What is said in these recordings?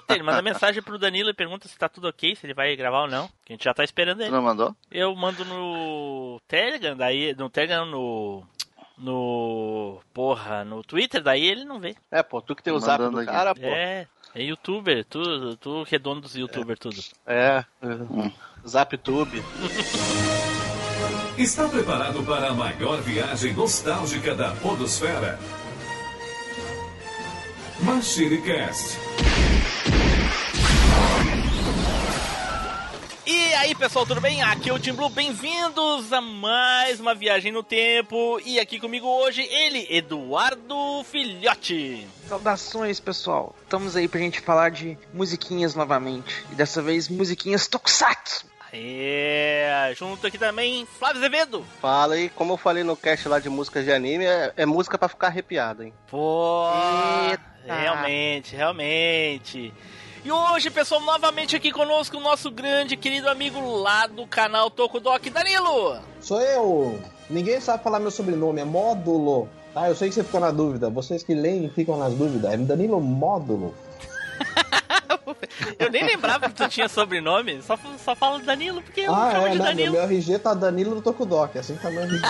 Tênis, manda mensagem pro Danilo e pergunta se tá tudo ok, se ele vai gravar ou não. Que a gente já tá esperando ele. Não mandou? Eu mando no Telegram, daí. No Telegram, no. No. Porra, no Twitter, daí ele não vê. É, pô, tu que tem o zap do aqui. cara, pô. É, é youtuber, tu, tu redondo dos youtubers, tudo. É. Zaptube. Está preparado para a maior viagem nostálgica da Podosfera? MachineCast. E pessoal, tudo bem? Aqui é o Tim Blue, bem-vindos a mais uma viagem no tempo. E aqui comigo hoje, ele, Eduardo Filhote. Saudações, pessoal. Estamos aí pra gente falar de musiquinhas novamente. E dessa vez, musiquinhas Tokusatsu. É, junto aqui também, Flávio Azevedo. Fala aí, como eu falei no cast lá de músicas de anime, é, é música pra ficar arrepiado, hein? Pô, Eita. realmente, realmente. E hoje, pessoal, novamente aqui conosco o nosso grande querido amigo lá do canal Tokudok, Danilo. Sou eu! Ninguém sabe falar meu sobrenome, é Módulo. Tá, eu sei que você ficou na dúvida. Vocês que leem ficam nas dúvidas. É Danilo Módulo. Eu nem lembrava que tu tinha sobrenome, só, só falo Danilo porque eu ah, chamo é, de não, Danilo. meu RG tá Danilo do Tokudok, assim tá meu RG.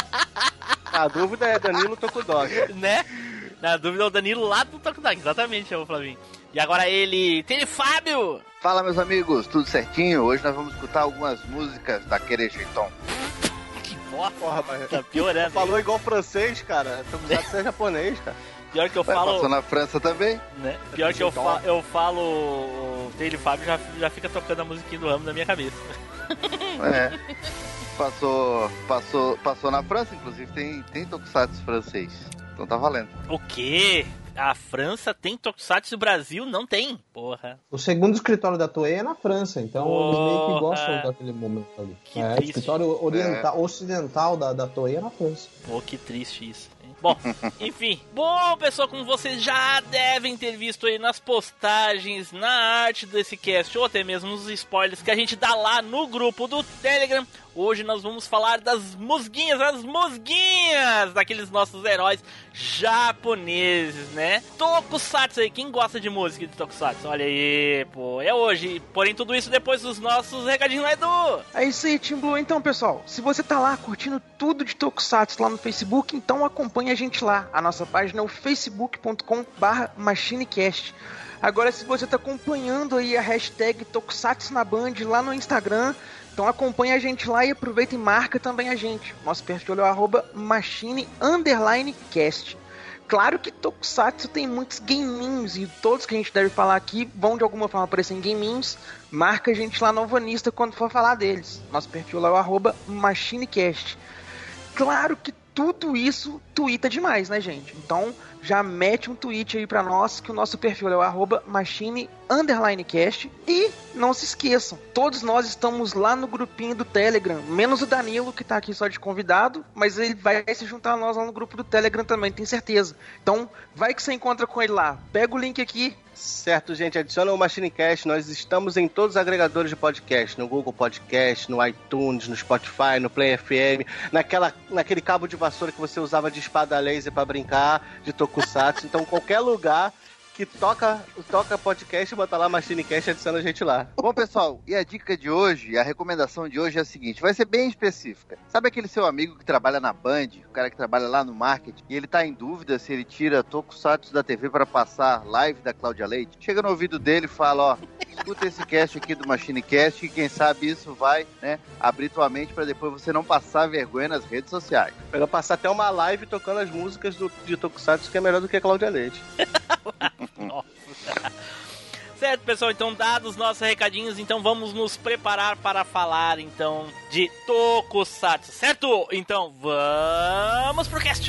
A dúvida é Danilo Tokudok. né? Na dúvida, é o Danilo lá do Tokudok, exatamente, é o Flavinho. E agora ele, tem Fábio! Fala, meus amigos, tudo certinho? Hoje nós vamos escutar algumas músicas daquele jeitão. Que porra, Porra, mas... tá piorando. Falou igual francês, cara. Tokusatsu é japonês, cara. Pior que eu Ué, falo. Passou na França também? Né? Pior que eu, fa eu falo. O Taylor Fábio já, já fica tocando a musiquinha do ramo na minha cabeça. É. Passou, passou, passou na França, inclusive tem, tem tokusatsu francês. Então tá valendo. O quê? A França tem Tokusatsu e o Brasil não tem. Porra. o segundo escritório da Toei é na França, então eles meio Porra. que gostam daquele momento ali. Que é, o triste. escritório oriental, ocidental da, da Toei é na França. Pô, que triste isso. hein? Bom, enfim. Bom, pessoal, como vocês já devem ter visto aí nas postagens, na arte desse cast, ou até mesmo nos spoilers que a gente dá lá no grupo do Telegram, hoje nós vamos falar das musguinhas, as musguinhas daqueles nossos heróis japoneses, né? Tokusatsu aí, quem gosta de música de Tokusatsu? Olha aí, pô, é hoje. Porém, tudo isso depois dos nossos recadinhos, né, Edu? É isso aí, Team Blue. Então, pessoal, se você tá lá curtindo tudo de Tokusatsu lá no Facebook, então acompanhe a gente lá. A nossa página é o facebook.com barra machinecast. Agora, se você tá acompanhando aí a hashtag Tokusatsu na Band lá no Instagram, então acompanhe a gente lá e aproveita e marca também a gente. Nosso perfil é o arroba machine underline cast. Claro que Tokusatsu tem muitos gaminhos e todos que a gente deve falar aqui vão de alguma forma aparecer em gaminhos. Marca a gente lá no Vanista quando for falar deles. Nosso perfil lá é o machinecast. Claro que tudo isso tuita demais, né, gente? Então já mete um tweet aí pra nós que o nosso perfil é o arroba machine underline cast. E não se esqueçam, todos nós estamos lá no grupinho do Telegram, menos o Danilo que tá aqui só de convidado, mas ele vai se juntar a nós lá no grupo do Telegram também, tenho certeza. Então vai que você encontra com ele lá. Pega o link aqui, Certo, gente, adiciona o MachineCast. Nós estamos em todos os agregadores de podcast, no Google Podcast, no iTunes, no Spotify, no Play FM, naquela, naquele cabo de vassoura que você usava de espada laser pra brincar, de Tokusatsu. Então, qualquer lugar que toca, toca podcast, bota lá MachineCast e adiciona a gente lá. Bom, pessoal, e a dica de hoje, a recomendação de hoje é a seguinte: vai ser bem específica. Sabe aquele seu amigo que trabalha na Band, o cara que trabalha lá no marketing, e ele tá em dúvida se ele tira Tokusatsu da TV para passar live da Cláudia Leite? Chega no ouvido dele e fala: ó, escuta esse cast aqui do MachineCast, e quem sabe isso vai, né, abrir tua mente para depois você não passar vergonha nas redes sociais. Melhor passar até uma live tocando as músicas do, de Tokusatsu, que é melhor do que a Cláudia Leite. Certo, pessoal, então dados nossos recadinhos, então vamos nos preparar para falar então de Tokusatsu, certo? Então vamos pro cast!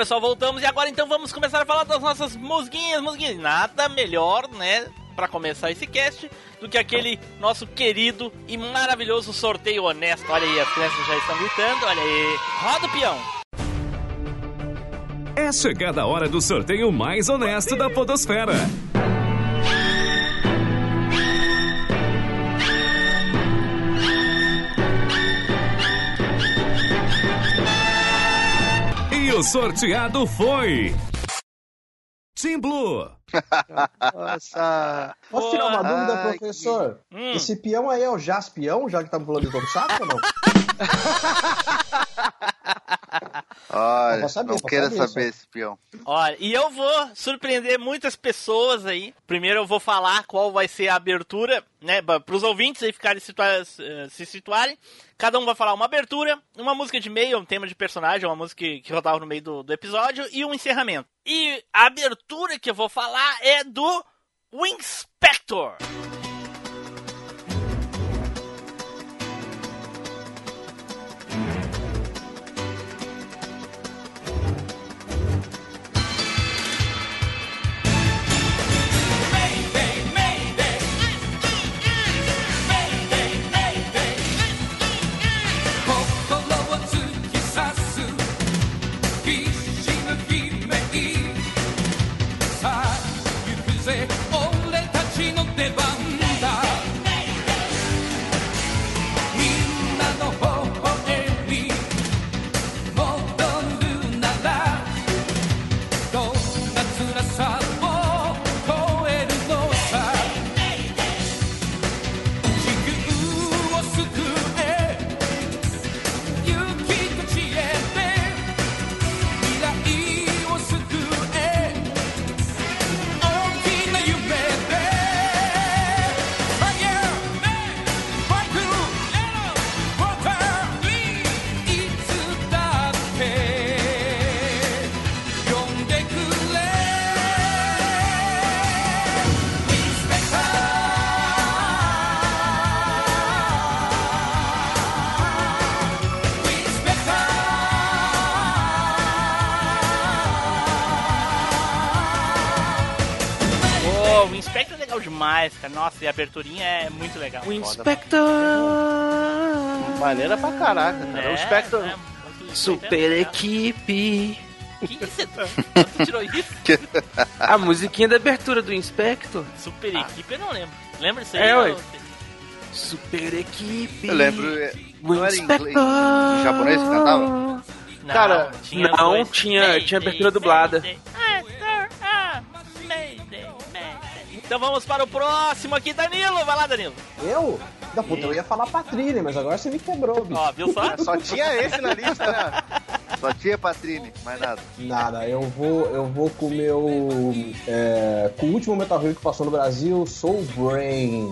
Pessoal, voltamos e agora então vamos começar a falar das nossas musguinhas, musguinhas. Nada melhor, né, para começar esse cast do que aquele nosso querido e maravilhoso sorteio honesto. Olha aí, as crianças já estão gritando, olha aí. Roda o peão. É chegada a hora do sorteio mais honesto da Podosfera. O sorteado foi. Team Blue. Nossa. Posso tirar uma dúvida, Ai, professor? Hum. Esse peão aí é o Jaspião, já que estamos falando de Tokusatsu ou não? Olha, Vou saber, não queira saber saber esse peão. Olha, e eu vou surpreender muitas pessoas aí. Primeiro eu vou falar qual vai ser a abertura, né, para os ouvintes aí ficarem situa eh, se situarem. Cada um vai falar uma abertura, uma música de meio, um tema de personagem, uma música que, que rodava no meio do, do episódio e um encerramento. E a abertura que eu vou falar é do Winspector. Pô, e a aberturinha é muito legal. O Inspector. Maneira pra caraca, cara. É, o Spectre. é, Super Inspector equipe. Que isso? Tu tirou isso? A musiquinha da abertura do Inspector. Super equipe, eu não lembro. Lembra isso aí? É, ué. ô, Super equipe. Eu lembro, é, não era em inglês, Inspector. em japonês que cantava? Não, Cara, não, dois. tinha- tinha abertura dublada. Ah, Mayday. Então vamos para o próximo aqui, Danilo. Vai lá, Danilo. Eu? Da puta, eu ia falar Patrine, mas agora você me quebrou, bicho. Ó, viu só? Só tinha esse na lista, né? Só tinha Patrine, mais nada. Nada, eu vou, eu vou com o meu. é, com o último Metal Hero que passou no Brasil, Soul Brain.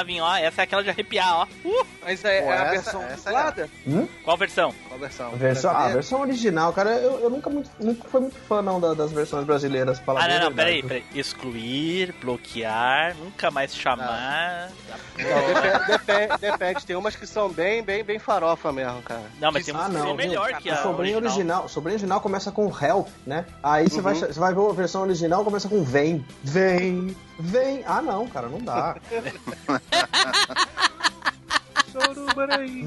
Flavinho, ó. Essa é aquela de arrepiar, ó. Uh, Mas é, Pô, é a essa- versão essa é dublada? qual versão? Qual versão? A versão, ah, a versão original, cara, eu, eu nunca, muito, nunca fui muito fã não da- das versões brasileiras. pra Ah, não, não, peraí, peraí. Excluir, bloquear, nunca mais chamar. Não, depende. Tem umas que são bem, bem, bem farofa mesmo, cara. Não, mas tem Ah, umas que não, são melhor que a sobrinho original. original. O sobrinho original começa com help, né? Aí você vai, você vai ver a versão original começa com vem, vem, vem. Ah, não, cara, não dá.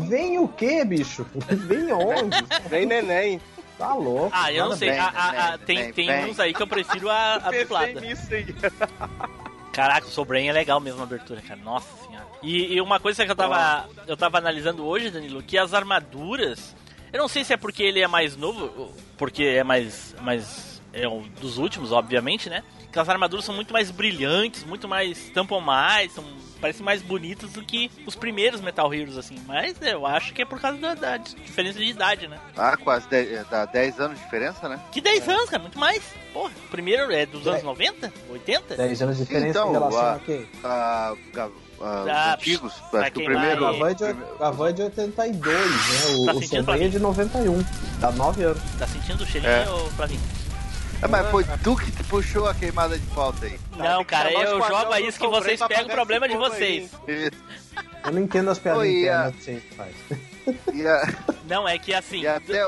vem o quê, bicho? Vem onde? Vem neném. Tá louco. Ah, eu não sei. bem. A- a- a- bem, tem bem, tem bem. uns aí que eu prefiro a, a dublada. Caraca, o Sobrinho é legal mesmo a abertura, cara. Nossa senhora. E, e uma coisa que eu tava, eu tava analisando hoje, Danilo, que as armaduras. Eu não sei se é porque ele é mais novo, porque é mais. mais é um dos últimos, obviamente, né? Que as armaduras são muito mais brilhantes, muito mais. tampam mais, são, parecem mais bonitas do que os primeiros Metal Heroes, assim. Mas eu acho que é por causa da, da diferença de idade, né? Ah, quase 10, dá 10 anos de diferença, né? Que 10 anos, cara, muito mais. Porra, o primeiro é dos anos É. 90? 80? 10 anos de diferença Então, em relação a- a quem? Ah, ga- ah, Ah, os antigos, acho que o primeiro. A Van é de, a Van é de 82, né? O, Tá o é de 91. Dá 9 anos. Tá sentindo o cheirinho, É. Flavinho? Ah, mas foi tu que puxou a queimada de pauta aí. Não, tem cara, eu jogo isso que vocês pegam o problema de vocês. Eu não entendo as piadas Oi, internas a- que. E a- Não, é que assim,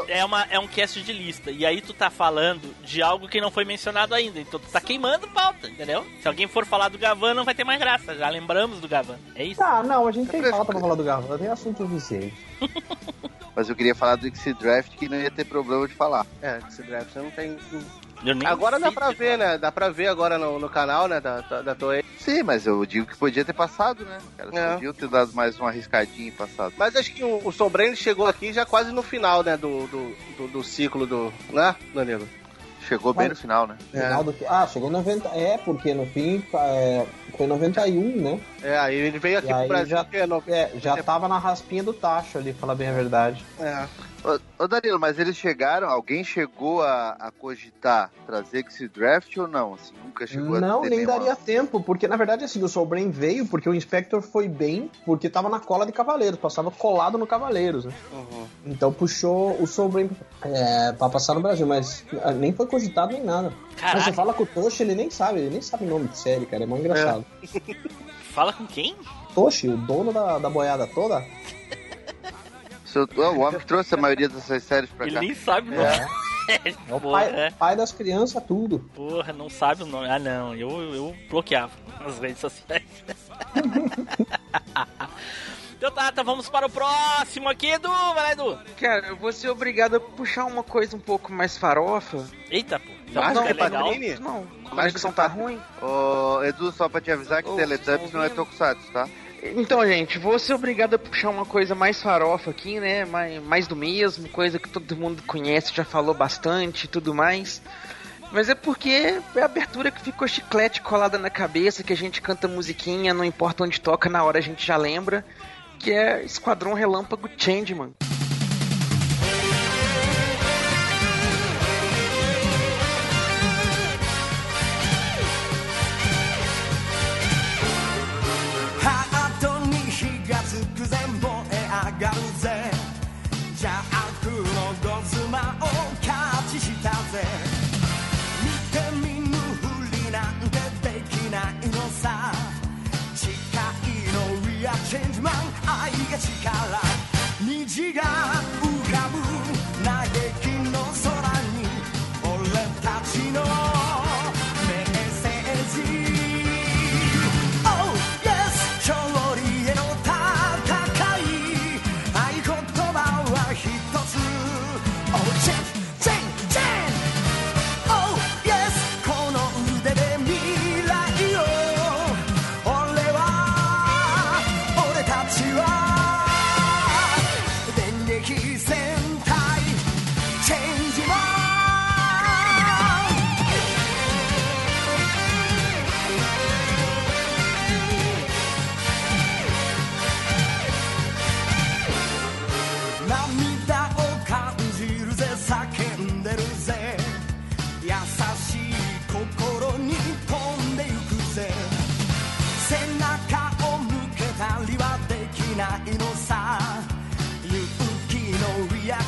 é, uma, é um cast de lista. E aí tu tá falando de algo que não foi mencionado ainda. Então tu tá queimando pauta, entendeu? Se alguém for falar do Gavan, não vai ter mais graça. Já lembramos do Gavan. É isso? Tá, não, a gente tem fresco. pauta pra falar do Garvan, tem assunto suficiente. Mas eu queria falar do X Draft que não ia ter problema de falar. É, esse draft não tem. Agora dá pra ver, fala. né? Dá pra ver agora no, no canal, né? Da, da, da Toei. Sim, mas eu digo que podia ter passado, né? Cara, É. podiam ter dado mais uma arriscadinha e passado. Mas acho que o, o ele chegou aqui já quase no final, né? Do, do, do, do ciclo do. Né, Danilo? Chegou bem no final, né? Final do... Ah, chegou em 90. É, porque no fim é, foi em 91, né? É, aí ele veio aqui E pro Brasil. já- que é no- É, já tava na raspinha do tacho ali, falar bem a verdade. é. Ô, ô Danilo, mas eles chegaram, alguém chegou a, a cogitar trazer X Draft ou não? Assim, nunca chegou Não, a ter nem nenhuma- daria tempo, porque na verdade assim, o Soul Brain veio porque o Inspector foi bem, porque tava na cola de Cavaleiros, passava colado no Cavaleiros, né? Uhum. Então puxou o Soul Brain é, pra passar no Brasil, mas ah, nem foi cogitado nem nada. Mas Caraca, você fala com o Toshi, ele nem sabe, ele nem sabe o nome de série, cara, é mó engraçado. fala com quem? Toshi, o dono da, da boiada toda, Seu- ô, o homem que trouxe a maioria dessas séries pra Ele cá. nem sabe o nome. é, é o Porra, pai, pai das crianças, tudo. porra, não sabe o nome. Ah, não, eu, eu bloqueava nas redes sociais. então tá, então vamos para o próximo aqui, Edu. Vai lá, Edu. Cara, eu vou ser obrigado a puxar uma coisa um pouco mais farofa. Eita, pô. Então, Mágica é é legal. Panini? Não, Mágica tá ruim. Ô, Edu, só pra te avisar que Ô, Teletubbies vocês não é estão Tokusatsu, tá? Então, gente, vou ser obrigado a puxar uma coisa mais farofa aqui, né? Mais, mais do mesmo, coisa que todo mundo conhece, já falou bastante e tudo mais. Mas é porque é a abertura que ficou chiclete colada na cabeça, que a gente canta musiquinha, não importa onde toca, na hora a gente já lembra. Que é Esquadrão Relâmpago Changeman. dia.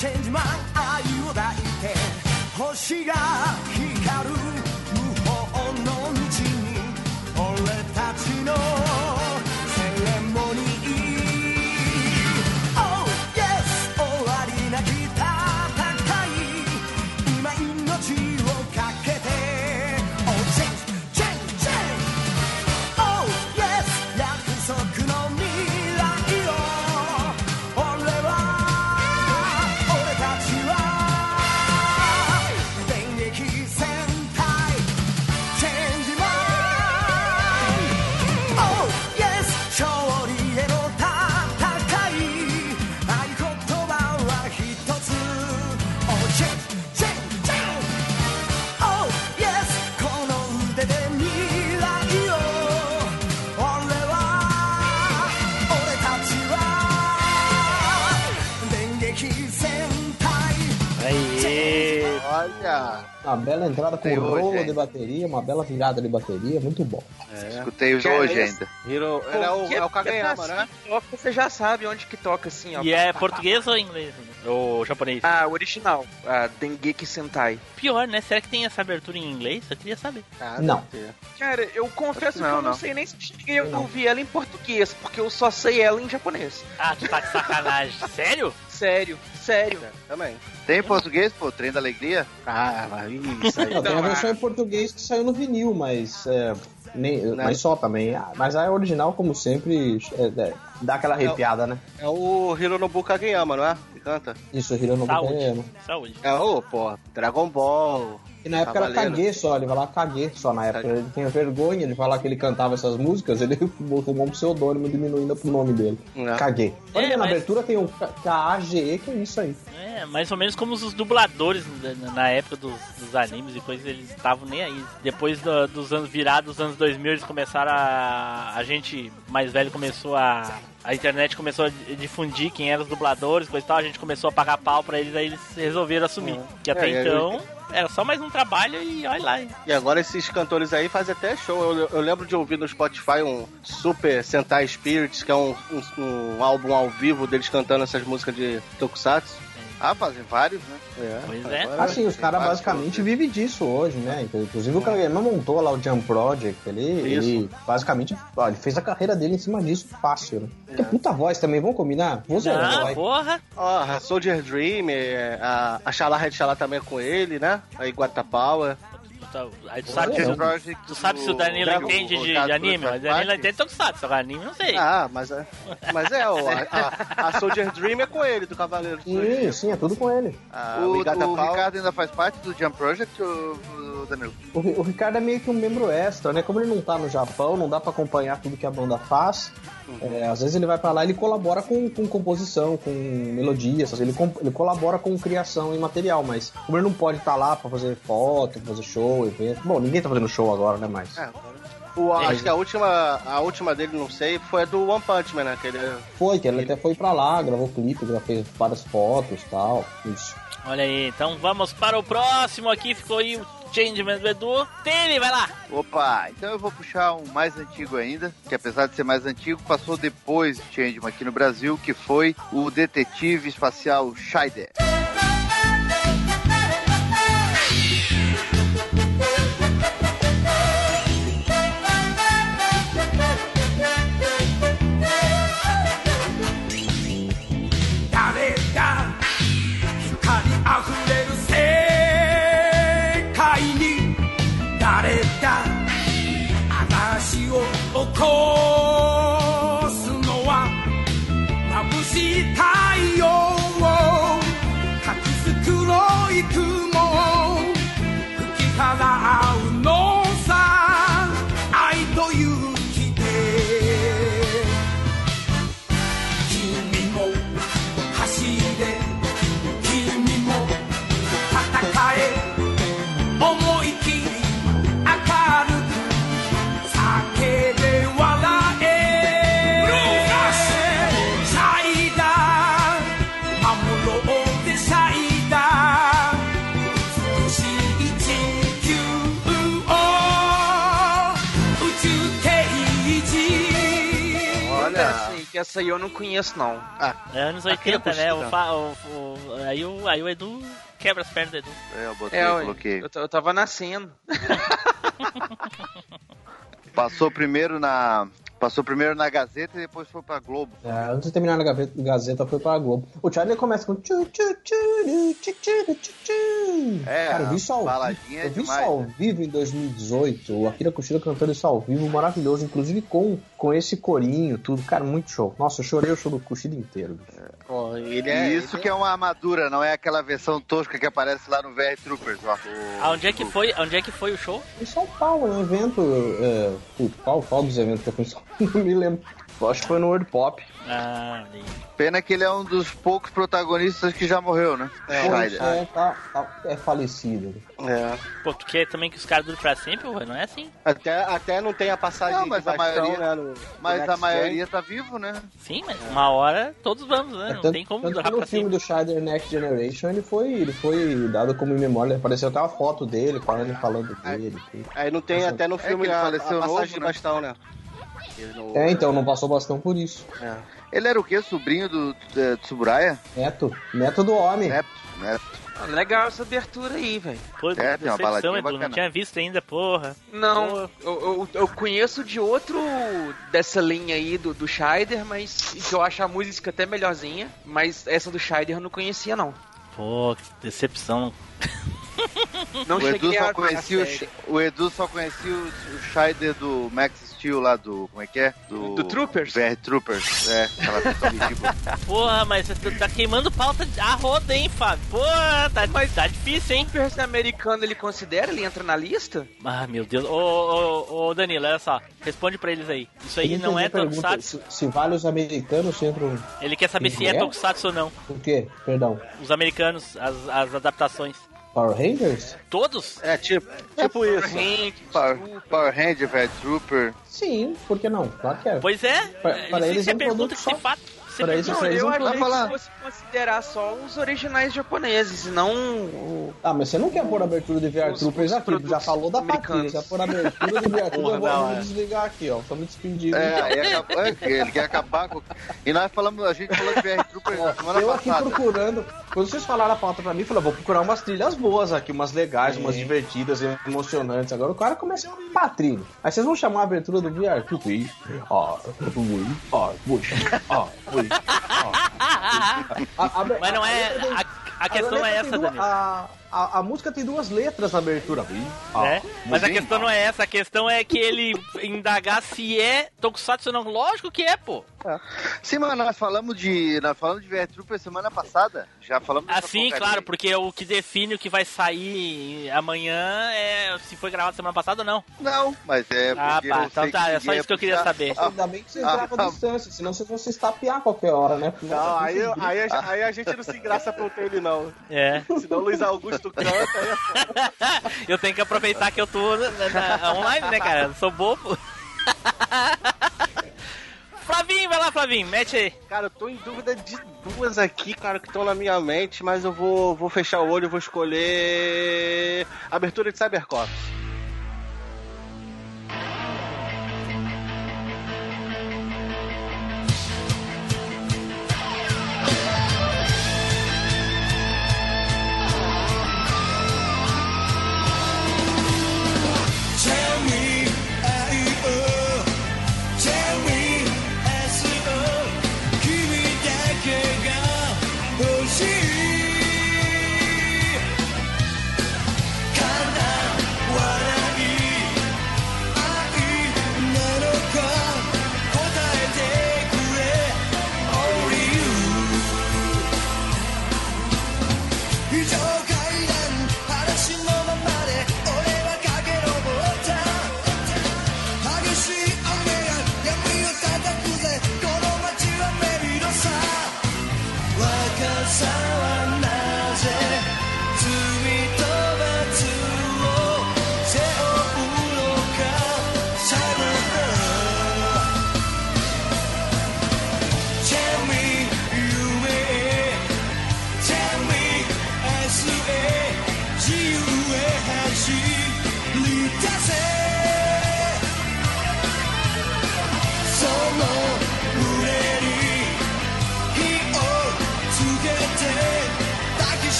チェンジマン愛を抱いて星が Uma bela entrada com Tem hoje, rolo hein? de bateria, uma bela virada de bateria, muito bom. Escutei os Que é hoje esse? ainda. Hiro, ele é o, é o Kageyama, assim né? toca, Você já sabe onde que toca assim, ó. E é português ou inglês? Ou japonês? Ah, o original, a Dengeki Sentai. Pior, né? Será que tem essa abertura em inglês? Eu queria saber. Ah, Não. Cara, eu confesso Não, que eu não, não. sei nem se eu cheguei a ouvir ela em português, porque eu só sei ela em japonês. Ah, tu tá de sacanagem. Sério? Sério, sério. É, também. Tem em português, pô? Trem da Alegria? Ah, mas isso aí. Não, tem a versão ah. em português que saiu no vinil, mas. É, nem, mas só também. Ah, Mas a original, como sempre, é, é, dá aquela arrepiada, né? É o Hironobu Kageyama, não é? Que canta. Isso, Hironobu Saúde. Kageyama. Saúde. É o, pô, Dragon Ball. E na época era Cavaleiro. Kage só, ele vai lá Kage só na época. Ele tinha vergonha de falar que ele cantava essas músicas, ele tomou um pseudônimo diminuindo pro nome dele. É. Kage. Olha, É, na mas- abertura tem o K-A-G-E, que é isso aí. É, mais ou menos como os dubladores na- na época dos, dos animes e coisas, eles estavam nem aí. Depois do- dos anos virados, dos anos 2000, eles começaram a. A gente mais velho começou a. A internet começou a difundir quem eram os dubladores, coisa e tal, a gente começou a pagar pau pra eles, aí eles resolveram assumir. Que até É, então era só mais um trabalho e olha lá. hein. E agora esses cantores aí fazem até show. Eu, eu lembro de ouvir no Spotify um Super Sentai Spirits, que é um, um, um álbum ao vivo deles cantando essas músicas de Tokusatsu. Ah, fazem vários, né? É. Pois é. Agora- Assim, os caras basicamente vivem disso hoje, né? Inclusive o Kageyama montou lá o Jump Project, ele, ele basicamente ó, ele fez a carreira dele em cima disso fácil, né? Que puta voz também, vamos combinar? Você Ah, vai. porra! Ó, a Soldier Dream, é, a, a Shala Red Shala também é com ele, né? Aí Guata Power. Aí tu sabe, tu, Project tu sabe se o Danilo Dragon entende de, de anime, mas o Danilo entende Tokusatsu, agora anime não sei. Ah, mas é. Mas é, ó, a, a, Soldier Dream é com ele, do Cavaleiro. do Sim, sim, é tudo com ele. A O, o Power. Ricardo ainda faz parte do Jump Project ou o Danilo? O, o Ricardo é meio que um membro extra, né? Como ele não tá no Japão, não dá pra acompanhar tudo que a banda faz. É, às vezes ele vai pra lá e ele colabora com, com composição, com melodias, ele, ele colabora com criação e material, mas como ele não pode estar lá pra fazer foto, fazer show, evento. Bom, ninguém tá fazendo show agora, né? Mas. É, o, acho que a última, a última dele, não sei, foi a do One Punch Man, né? Que ele, Foi, que ele até foi pra lá, gravou clipe, já fez várias fotos e tal. Isso. Olha aí, então vamos para o próximo aqui, ficou aí o Changeman do Edu. Tele, vai lá! Opa, então eu vou puxar um mais antigo ainda, que apesar de ser mais antigo, passou depois do Changeman aqui no Brasil, que foi o Detetive Espacial Scheider. cold. Que essa aí eu não conheço, não. É anos Aqui na 80, né? O, o- o- aí, o, aí o Edu quebra as pernas do Edu. É, eu botei, É, eu coloquei. eu, eu tava nascendo. Passou primeiro na. Passou primeiro na Gazeta e depois foi pra Globo. É, antes de terminar na Gazeta, foi pra Globo. O Charlie começa com. tchu, tchu, tchu, tchu, tchu, tchu, tchu. É, Cara, eu vi isso ao baladinha é Eu vi isso demais, ao né? vivo em 2018. O Akira Kushida cantando isso ao vivo, maravilhoso. Inclusive com, com esse corinho, tudo. Cara, muito show. Nossa, eu chorei o show do Kushida inteiro. Pô, ele E é. isso que é uma armadura, não é aquela versão tosca que aparece lá no VR Troopers, ó. O- Aonde é que foi, aonde é que foi o show? Em São Paulo, é um evento. É, putz, qual, qual dos eventos que eu fui em São Paulo? Não me lembro. Eu acho que foi no World Pop. Ah. Pena que ele é um dos poucos protagonistas que já morreu, né? É, Scheider. É, tá, tá- é falecido. É. Pô, tu quer também que os caras durem pra sempre, ué? Não é assim. Até, até não tem a passagem Não, mas de a bastão, maioria- né? No, Mas no a maioria tá vivo, né? Sim, mas uma hora todos vamos, né? É, Não tanto- tem como durar que pra no filme sempre. do Scheider Next Generation ele foi, ele foi dado como em memória. Apareceu até uma foto dele, falando, falando dele. tudo. Gen. Aí não tem até no É filme que ele a, a faleceu passagem novo, de né? bastão, né? Ele não- É, então, não passou bastão por isso. É. Ele era o quê? Sobrinho do, do Tsuburaya? Neto, neto do homem. Neto, neto. Ah, Legal essa abertura aí, velho. Pô, É, tem uma decepção, baladinha Edu. Não bacana. tinha visto ainda, porra. Não, eu, eu, eu conheço de outro dessa linha aí do, do Scheider, mas que eu acho a música até melhorzinha. Mas essa do Scheider eu não conhecia, não. Pô, que decepção. Não O Edu só a ver a conhecia o, o Edu só conhecia o, o Scheider do Max Steel lá do. Como é que é? Do, Do Troopers? VR Troopers. É, aquela ridícula. Porra, mas você tá queimando pauta a roda, hein, Fábio? Porra, tá, tá difícil, hein? O Super americano ele considera? Ele entra na lista? Ah, meu Deus. Ô, ô, ô, Danilo, olha só. Responde pra eles aí. Isso aí não é. Tokusatsu. Se, se vale os americanos entram. Ele quer saber se é É? Tokusatsu ou não. O quê? Perdão. Os americanos, as, as adaptações. Power Rangers? Todos? É, tipo, tipo isso. Hank, Power, Power Ranger, VR Trooper. Sim, por que não? Claro que é. Pois é. Pra- Isso para eles é é um pergunta que produto só. faz. Para eles, Não, eu é um achei falar. que fosse considerar só os originais japoneses, e não o... Ah, mas você não quer pôr abertura de VR Os- Troopers os aqui, já falou da americanos. patilha, já pôr abertura de VR Troopers, eu vou, eu é. desligar aqui, ó, só me despedir. É, aí acaba- é, ele quer acabar com. E nós falamos, a gente falou de VR Trooper na semana Eu aqui passada. procurando, quando vocês falaram a pauta pra mim, eu falei, vou procurar umas trilhas boas aqui, umas legais, umas divertidas, emocionantes. Agora o cara começa a um patrinho. Aí vocês vão chamar a abertura do VR. Ah, ui, ah, ui, ah, ui, ah. A- a- Mas não é. a- A, questão é essa. A, a, a música tem duas letras na abertura. É, mas a questão não é essa, a questão é que ele indagar se é Tokusatsu ou não. Lógico que é, pô. Sim, mas nós falamos de. Nós falamos de VR Trooper semana passada. Já falamos Assim, claro, porque o que define o que vai sair amanhã é se foi gravado semana passada ou não. Não, mas é. Ah, pá, então tá, é só isso que eu queria puxar- saber. Ah, Ainda bem que vocês ah, gravam ah. a distância, senão vocês vão se estapear a qualquer hora, né? Não, aí, aí, a- aí a gente não se engraça pro ele, não. É. Senão o Luiz Augusto canta, aí é eu tenho que aproveitar que eu tô na- na- online, né, cara? Eu sou bobo. Flavinho, vai lá, Flavinho, mete aí. Cara, eu tô em dúvida de duas aqui, cara, que estão na minha mente, mas eu vou, vou fechar o olho e vou escolher. Abertura de Cybercops.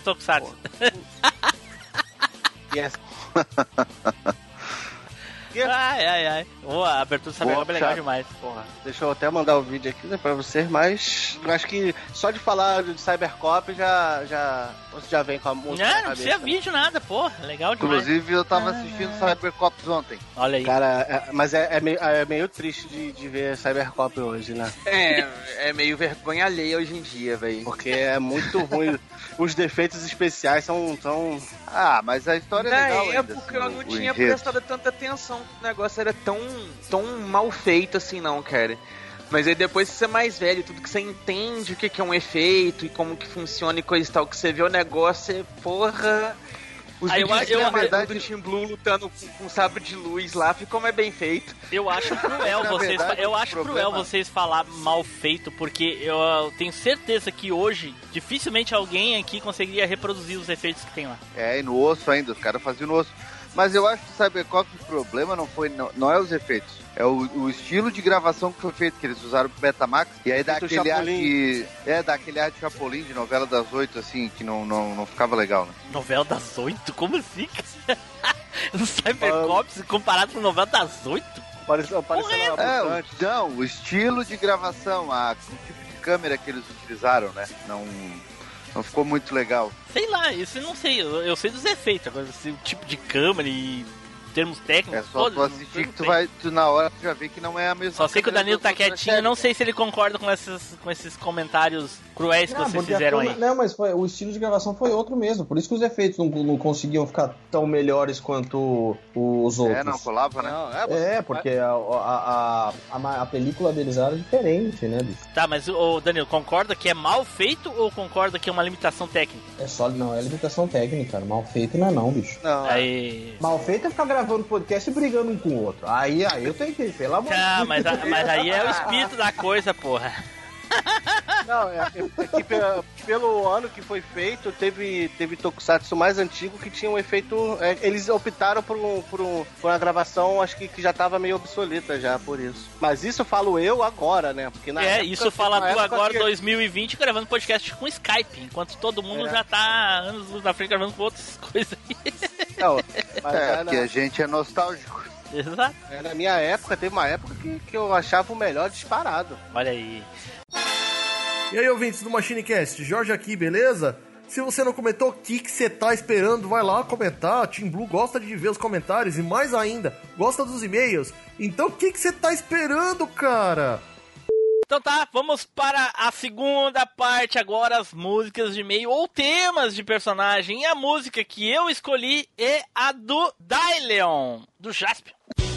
É Tokusatsu? Yes. Ai, ai, ai. Boa, a abertura dessa Boa, é legal demais. Deixa eu até mandar o vídeo aqui né, pra vocês, mas eu acho que só de falar de Cybercop já, já, você já vem com a música Não, na não precisa vídeo nada, porra. Legal demais. Inclusive, eu tava assistindo Cybercops ontem. Olha aí. Cara, é- mas é, é meio, é meio triste de, de ver Cybercop hoje, né? É, é meio vergonha alheia hoje em dia, velho. Porque é muito ruim. Os defeitos especiais são, são Ah, mas a história é Na legal ainda, época eu assim, não o tinha enredo. prestado tanta atenção o negócio era tão, tão mal feito assim, não, cara. Mas aí depois que você é mais velho, tudo que você entende o que que é um efeito e como que funciona e coisa e tal, que você vê o negócio é porra. Os Ah, eu eu- que na na verdade- do Team Blue lutando com, com sabre de luz lá ficou mais bem feito. Eu acho cruel vocês, verdade, eu o acho problema- cruel vocês falar mal feito, porque eu, eu tenho certeza que hoje dificilmente alguém aqui conseguiria reproduzir os efeitos que tem lá. É, e no osso ainda, os caras faziam no osso. Mas eu acho que o Cybercops o problema não foi não, não é os efeitos, é o, o estilo de gravação que foi feito, que eles usaram pro Betamax, e aí dá aquele ar que. É, dá aquele ar de Chapolin, de novela das oito, assim, que não, não, não ficava legal, né? Novela das oito? Como assim, cara? O Cybercops comparado com novela das oito? parecendo uma É, o, não, o estilo de gravação, a, o tipo de câmera que eles utilizaram, né? Não, não ficou muito legal. Sei lá, isso eu não sei. Eu, eu sei dos efeitos, agora esse tipo de câmera e termos técnicos. É só tu todos, assistir que tu vai, tu na hora tu já vê que não é a mesma Só sei que o Danilo tá quietinho, não sei se ele concorda com esses, com esses comentários cruéis que Não, vocês fizeram aí. Não, mas foi- o estilo de gravação foi outro mesmo. Por isso que os efeitos não, não conseguiam ficar tão melhores quanto os outros. É, não colava, né? Não, é, você- É, porque a, a, a, a, a película deles era diferente, né, bicho? Tá, mas o Danilo, concorda que é mal feito ou concorda que é uma limitação técnica? É só, não, é limitação técnica. Mal feito não é não, bicho. Não, é. Aí. Mal feito é ficar gravando podcast e brigando um com o outro. Aí, aí eu tenho que, pelo amor de Ah, Deus. mas, a- mas aí é o espírito da coisa, porra. Não, é, é que pe- pelo ano que foi feito, teve, teve Tokusatsu mais antigo que tinha um efeito. é, eles optaram por, um, por, um, por uma gravação, acho que, que já tava meio obsoleta já por isso. Mas isso falo eu agora, né? Porque na é, época- isso fala tu agora, que- 2020, gravando podcast com Skype, enquanto todo mundo É. já tá anos na frente gravando com outras coisas aí. Não, mas É, porque na, a gente é nostálgico. Exato. é, na minha época, teve uma época que, que eu achava o melhor disparado. Olha aí. E aí, ouvintes do MachineCast, Jorge aqui, beleza? Se você não comentou, o que que você tá esperando? Vai lá comentar. Team Blue gosta de ver os comentários e mais ainda, gosta dos e-mails. Então o que que você tá esperando, cara? Então tá, vamos para a segunda parte agora, as músicas de meio ou temas de personagem. E a música que eu escolhi é a do Daileon, do Jaspion.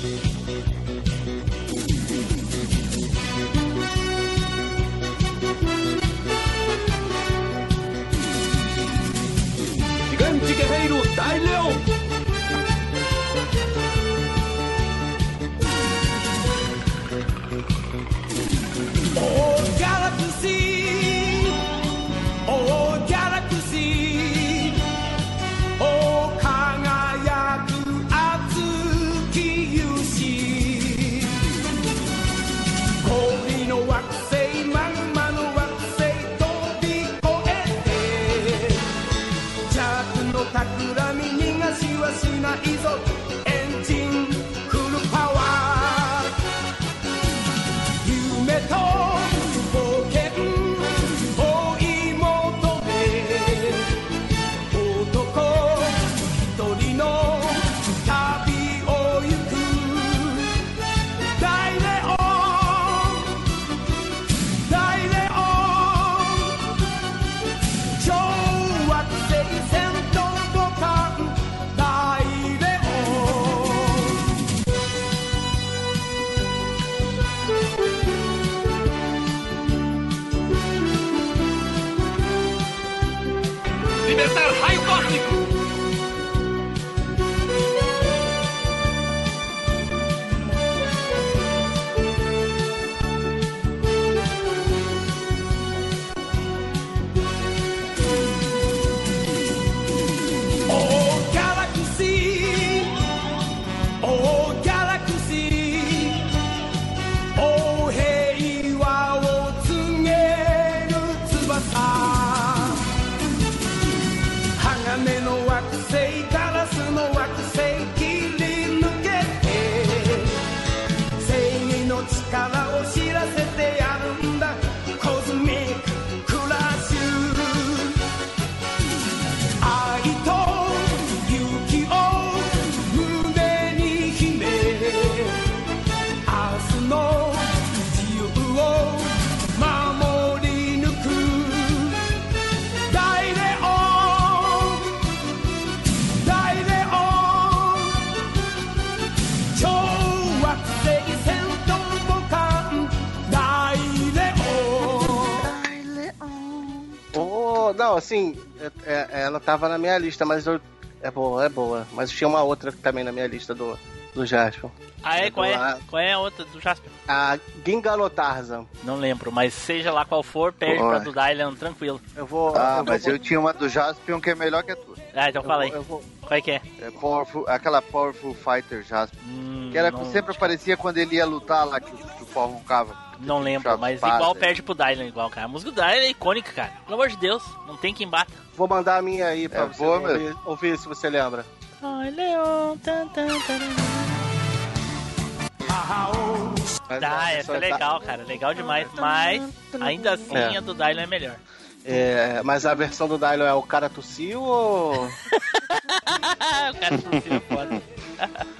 Não, assim, é- é- ela tava na minha lista, mas eu. É boa, é boa. Mas tinha uma outra também na minha lista do, do Jasper. Ah, é? Eu Qual é? lá. Qual é a outra do Jasper? A Gingalo Tarzan. Não lembro, mas seja lá qual for, perde Oi. pra do Dylan tranquilo. Eu vou. Ah, eu mas vou, eu tinha uma do Jaspion que é melhor que a tua. Ah, então eu fala vou- aí. vou- Qual é que é? É Powerful, aquela Powerful Fighter Jaspion. Hum, Que era não, sempre aparecia quando ele ia lutar lá, que o, que o pau roncava. Não lembro, mas igual perde pro Dylan, igual, cara. A música do Dylan é icônica, cara. Pelo amor de Deus, não tem quem bata. vou mandar a minha aí pra É você boa ouvir, ouvir se você lembra. Ai, Leon, tan, tan, tan. Ah, a essa é legal, cara. Legal demais. Mas, ainda assim, É. a do Dylan é melhor. É, mas a versão do Dylan é o cara tossiu ou. o cara tossiu é foda.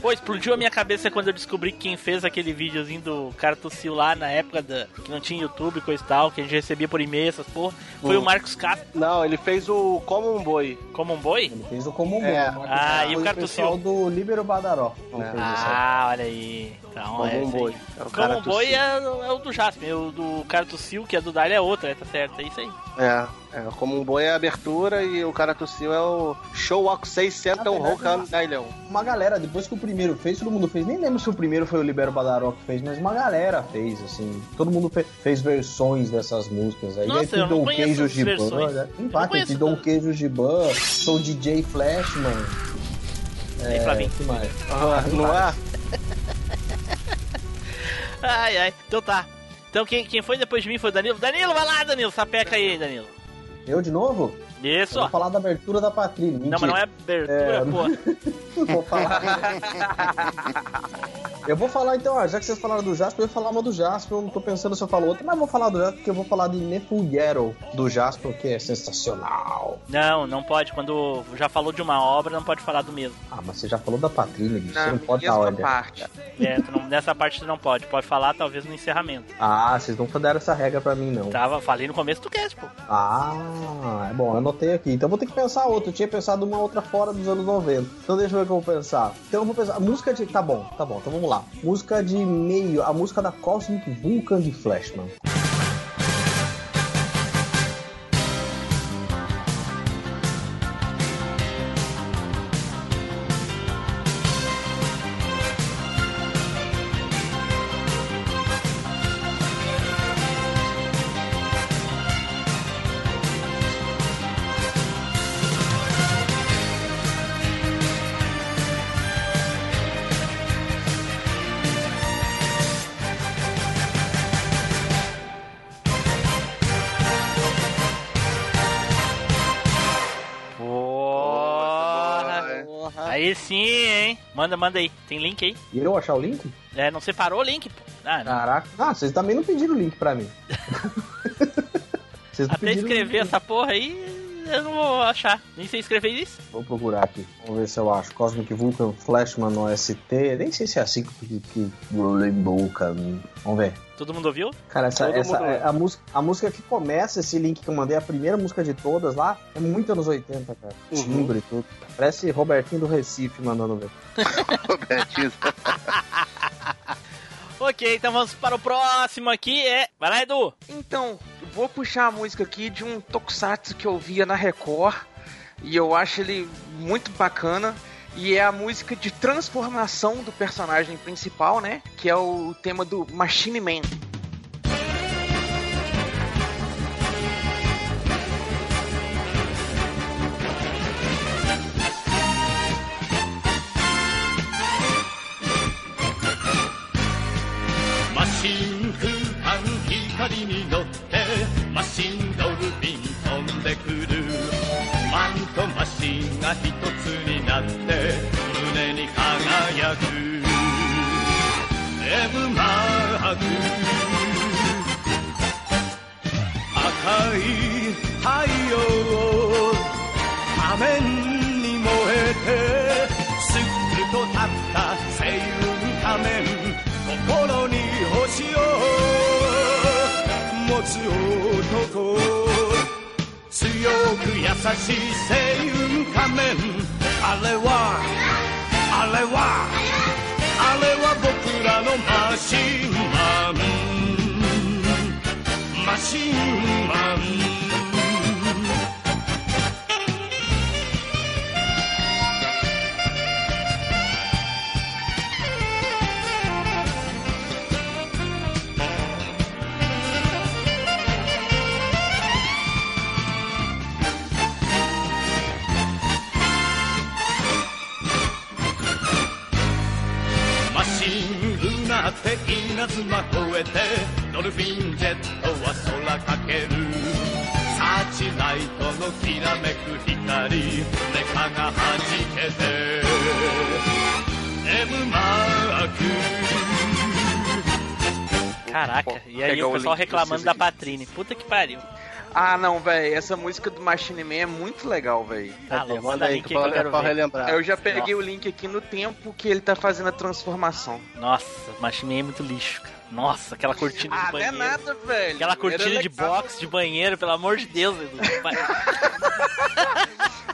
Pô, explodiu a minha cabeça quando eu descobri quem fez aquele videozinho do cara tossiu lá na época da, que não tinha YouTube e coisa e tal, que a gente recebia por e-mail, essas porra. Foi Hum. o Marcos Castro, Não, ele fez o Como um Boi. como um boi? Ele fez o Comum É. Bom. Ah, e o cara pessoal do Líbero Badaró. É. Ah, olha aí. Então, Como é um. É o cara Como um boi tossiu. é, é o do Jasper, o do cara tossiu, que é do Dylan é outro, é, tá certo, é isso aí. É, é, o Como um Boi é a abertura e o cara tossiu é o Show Walk 6 Sentam Na verdade, Rokan Dylan. Uma galera, depois que o primeiro fez, todo mundo fez. Nem lembro se o primeiro foi o Libero Badaró que fez, mas uma galera fez, assim. Todo mundo fe- fez versões dessas músicas aí. Nossa, aí tem eu não Dom Queijo Giban, né? Tem conheço tem Dom. Queijo Giban, sou DJ Flashman. É, Flavinho. que mais? Ah, não é? Ai, ai. Então tá. Então quem, quem foi depois de mim foi o Danilo. Danilo, vai lá, Danilo. Sapeca aí, Danilo. Eu de novo? Isso, Eu vou falar da abertura da Patrícia. Não, mas não é abertura, É, pô. Vou falar. eu vou falar então, ó, já que vocês falaram do Jasper, eu ia falar uma do Jasper. Eu não tô pensando se eu falo outra, mas vou falar do Jasper porque eu vou falar de Nefugero do Jasper, que é sensacional. Não, não pode. Quando já falou de uma obra, não pode falar do mesmo. Ah, mas você já falou da Patrícia, bicho. Você não pode dar ordem. parte. É, não- nessa parte tu não pode. Pode falar talvez no encerramento. Ah, vocês nunca deram essa regra pra mim, não. Tava, falei no começo do cast, pô. Ah, é bom, eu anotei aqui. Então vou ter que pensar outra. Eu tinha pensado uma outra fora dos anos 90. Então deixa eu ver o que eu vou pensar. Então eu vou pensar. Música de. Tá bom, tá bom, então vamos lá. Música de meio. A música da Cosmic Vulcan de Flashman. Aí sim, hein? Manda, manda aí. Tem link aí? E eu achar o link? É, não separou o link, pô. Ah. Caraca. Ah, vocês também não pediram o link pra mim. Até escrever link. essa porra aí, eu não vou achar. Nem sei escrever isso. Vou procurar aqui. Vamos ver se eu acho. Cosmic Vulcan Flashman no ST. Nem sei se é assim que. que Vulcan. Vamos ver. Todo mundo ouviu? Cara, essa, Todo essa é a, música, a música que começa esse link que eu mandei, a primeira música de todas lá, é muito anos 80, cara. Uhum. Timbre e tudo. Parece Robertinho do Recife mandando ver. Robertinho. Ok, então vamos para o próximo aqui. É. Vai lá, Edu. Então, vou puxar a música aqui de um tokusatsu que eu via na Record e eu acho ele muito bacana. E é a música de transformação do personagem principal, né? Que é o tema do Machine Man. が一つになって胸に輝く。M マーク赤い太陽仮面に燃えてすっと立った星雲仮面心に星を持つ男。強く優しい星雲仮面。あれはあれはあれは僕らのマシンマン。マシンマン。ンうなって稲妻越えてドルフィンジェットは空かけるサーチライトのきらめく光メカが弾けて M マーク Caraca, e aí pegar o o pessoal link pra reclamando vocês da aqui. Patrine. Puta que pariu. Ah, não, velho. Essa música do Machine Man é muito legal, velho. Tá louco, Manda aí link que eu pra, quero relembrar. Eu já peguei o link aqui no tempo que ele tá fazendo a transformação. Nossa, Machine Man é muito lixo, cara. Nossa, aquela cortina de Ah, não é banheiro. nada, velho. Aquela cortina Era de legal. box, de banheiro, pelo amor de Deus, Edu.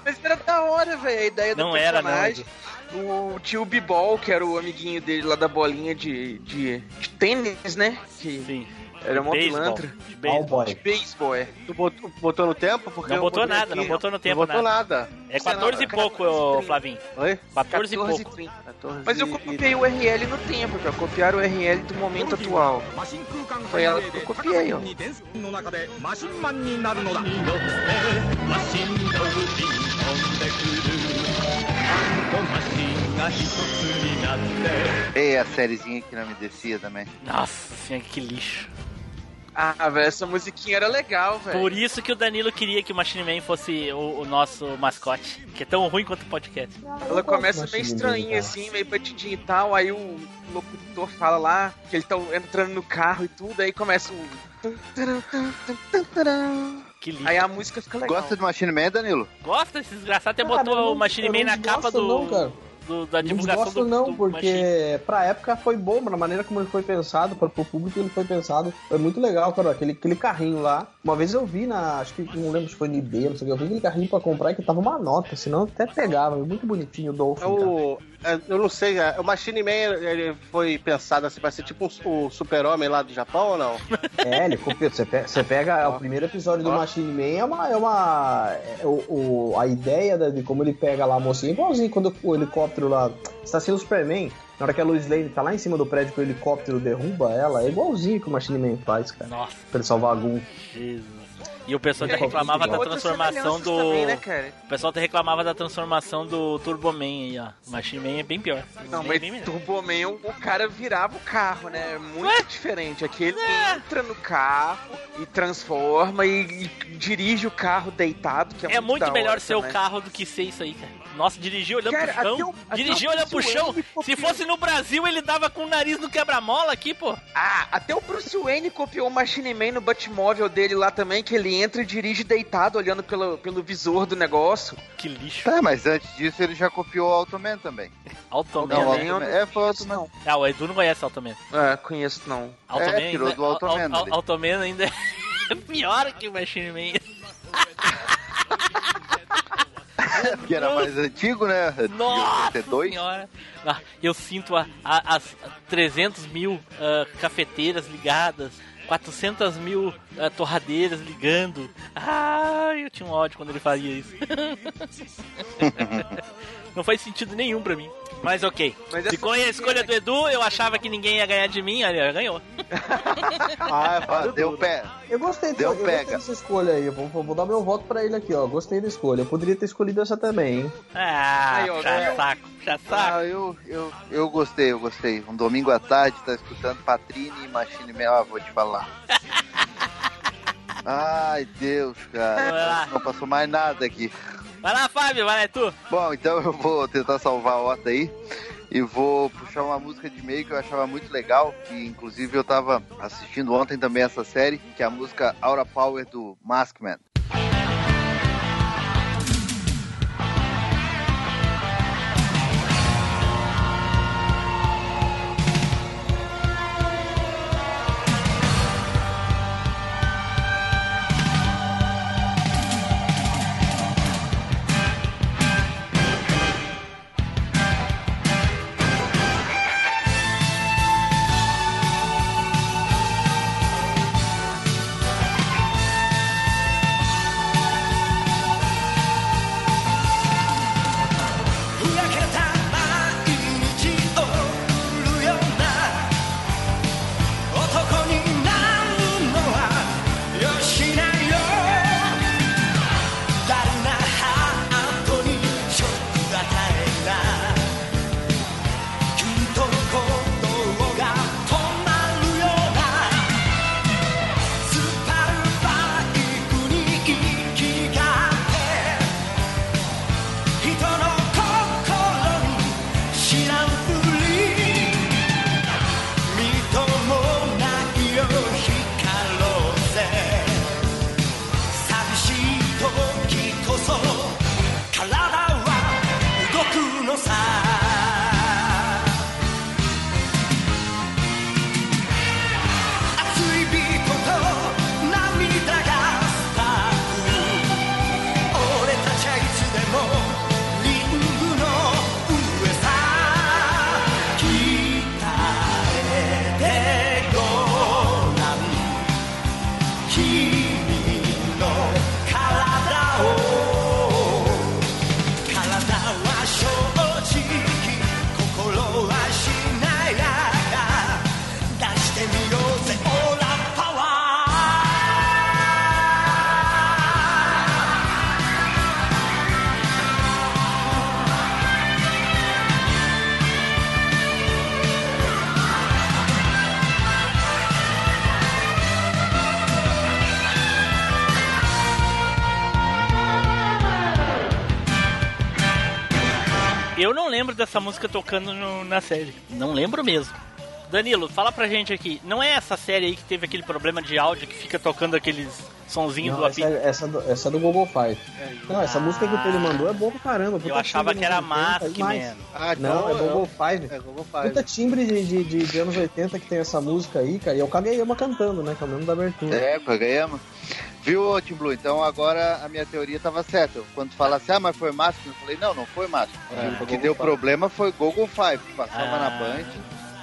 Mas era da hora, velho. A ideia do Não era, não, personagem. O tio Bibol, que era o amiguinho dele lá da bolinha de, de, de tênis, né? Que Sim. Era um pilantra. De beisebol. De beisebol, é. Tu botou, no tempo? Porque não botou nada, aqui. não botou no tempo não botou nada. nada. É 14 e pouco, ô, Flavinho. Oi? 14, 14 e pouco. 30. 14 Mas eu copiei o URL no tempo, já. Copiar o URL do momento atual. Foi ela que eu copiei, ó. E a sériezinha que não me descia também. Nossa senhora, que lixo. Ah, velho, essa musiquinha era legal, velho. Por isso que o Danilo queria que o Machine Man fosse o, o nosso mascote. Que é tão ruim quanto o podcast. Ela começa meio estranhinha cara. assim, meio batidinha e tal, aí o locutor fala lá que ele tá entrando no carro e tudo, aí começa o... Que lixo. Aí a música fica legal. Gosta de Machine Man, Danilo? Gosta? Esse desgraçado até botou o Machine Man na capa do, não, cara. Do- da Não divulgação desgosto do, não, do porque Machine. pra época foi bom, na maneira como ele foi pensado, para o público ele foi pensado. Foi muito legal, cara. Aquele, aquele carrinho lá. Uma vez eu vi na. Acho que não lembro se foi no eBay, não sei o que. Eu vi aquele carrinho pra comprar que tava uma nota, senão eu até pegava. Muito bonitinho o Dolphin. É o, eu não sei, é, o Machine Man ele foi pensado assim pra ser tipo um, o super-homem lá do Japão ou não? É, ele copiou. Você pega, você pega o primeiro episódio do. Machine Man, é uma. É uma é o, o- a ideia de como ele pega lá a mocinha, é igualzinho quando o helicóptero lá. Está sendo o Superman. Na hora que a Lois Lane tá lá em cima do prédio que o helicóptero derruba ela, é igualzinho que o Machine Man faz, cara. Nossa, Pra ele salvar a Gun. Jesus. E o pessoal É, até reclamava da transformação do. Também, né? O pessoal até reclamava da transformação do Turbo Man aí, ó. O Machine Man é bem pior. Não, bem, mas bem. Turbo Man, o cara virava o carro, né? É muito Ué? diferente. Aqui ele É. entra no carro e transforma e, e dirige o carro deitado, que é, É muito melhor hora ser o também. carro do que ser isso aí, cara. Nossa, dirigir olhando Cara, pro chão. o- o olhando pro chão. Se fosse no Brasil, ele dava com o nariz no quebra-mola aqui, pô. Ah, até o Bruce Wayne copiou o Machine Man no Batmóvel dele lá também, que ele entra e dirige deitado, olhando pelo, pelo visor do negócio. Que lixo. Tá, mas antes disso ele já copiou o Automan também. Automan. Não, Também eu Automan. não É, foi o conheço, Automan. não. Ah, o Edu não conhece Automan. É, conheço não. Automan É, tirou ainda- do Automan Au- au- ali. Automan ainda é pior que o Machine Man. Que era mais antigo, né? Nossa 82. senhora. Ah, eu sinto a- a- as 300 mil ah, cafeteiras ligadas, 400 mil ah, torradeiras ligando. Ah, eu tinha um ódio quando ele fazia isso. Não faz sentido nenhum pra mim. Mas ok. Mas Se a escolha do Edu, eu achava que ninguém ia ganhar de mim, olha, ganhou. Ah, Ah, deu pé. Eu gostei, Deu eu gostei pega. dessa escolha aí. Eu vou, vou dar meu voto pra ele aqui, ó. Gostei da escolha. Eu poderia ter escolhido essa também, hein? Ah, Aí, ó, já saco, já saco. Ah, eu, eu, eu gostei, eu gostei. Um domingo à tarde, tá escutando Patrine e Machine Man, ah, vou te falar. Ai, Deus, cara. Não passou mais nada aqui. Vai lá, Fábio, vai lá, é tu. Bom, então eu vou tentar salvar a Ota aí. E vou puxar uma música de meio que eu achava muito legal, que inclusive eu tava assistindo ontem também essa série, que é a música Aura Power do Maskman. Lembro dessa música tocando no- na série. Não lembro mesmo. Danilo, fala pra gente aqui. Não é essa série aí que teve aquele problema de áudio que fica tocando aqueles sonzinhos do essa, apito? é, essa, é do- essa é do Google Five. Não, essa música que o Pedro mandou é boa pra caramba. Eu achava que era dos anos 80 Mask, mais. mano. Ah, Não, é Google Five. É Google Five. Puta timbre de, de, de, de anos 80 que tem essa música aí, cara. E é o Kageyama cantando, né? Que é o mesmo da abertura. É, Kageyama. Viu, Tim Blue? Então agora a minha teoria tava certa. Quando fala assim, ah, mas foi Máximo, eu falei, não, não foi Máximo. É, o que deu Five. problema foi Google Five, que passava Ah. na Band.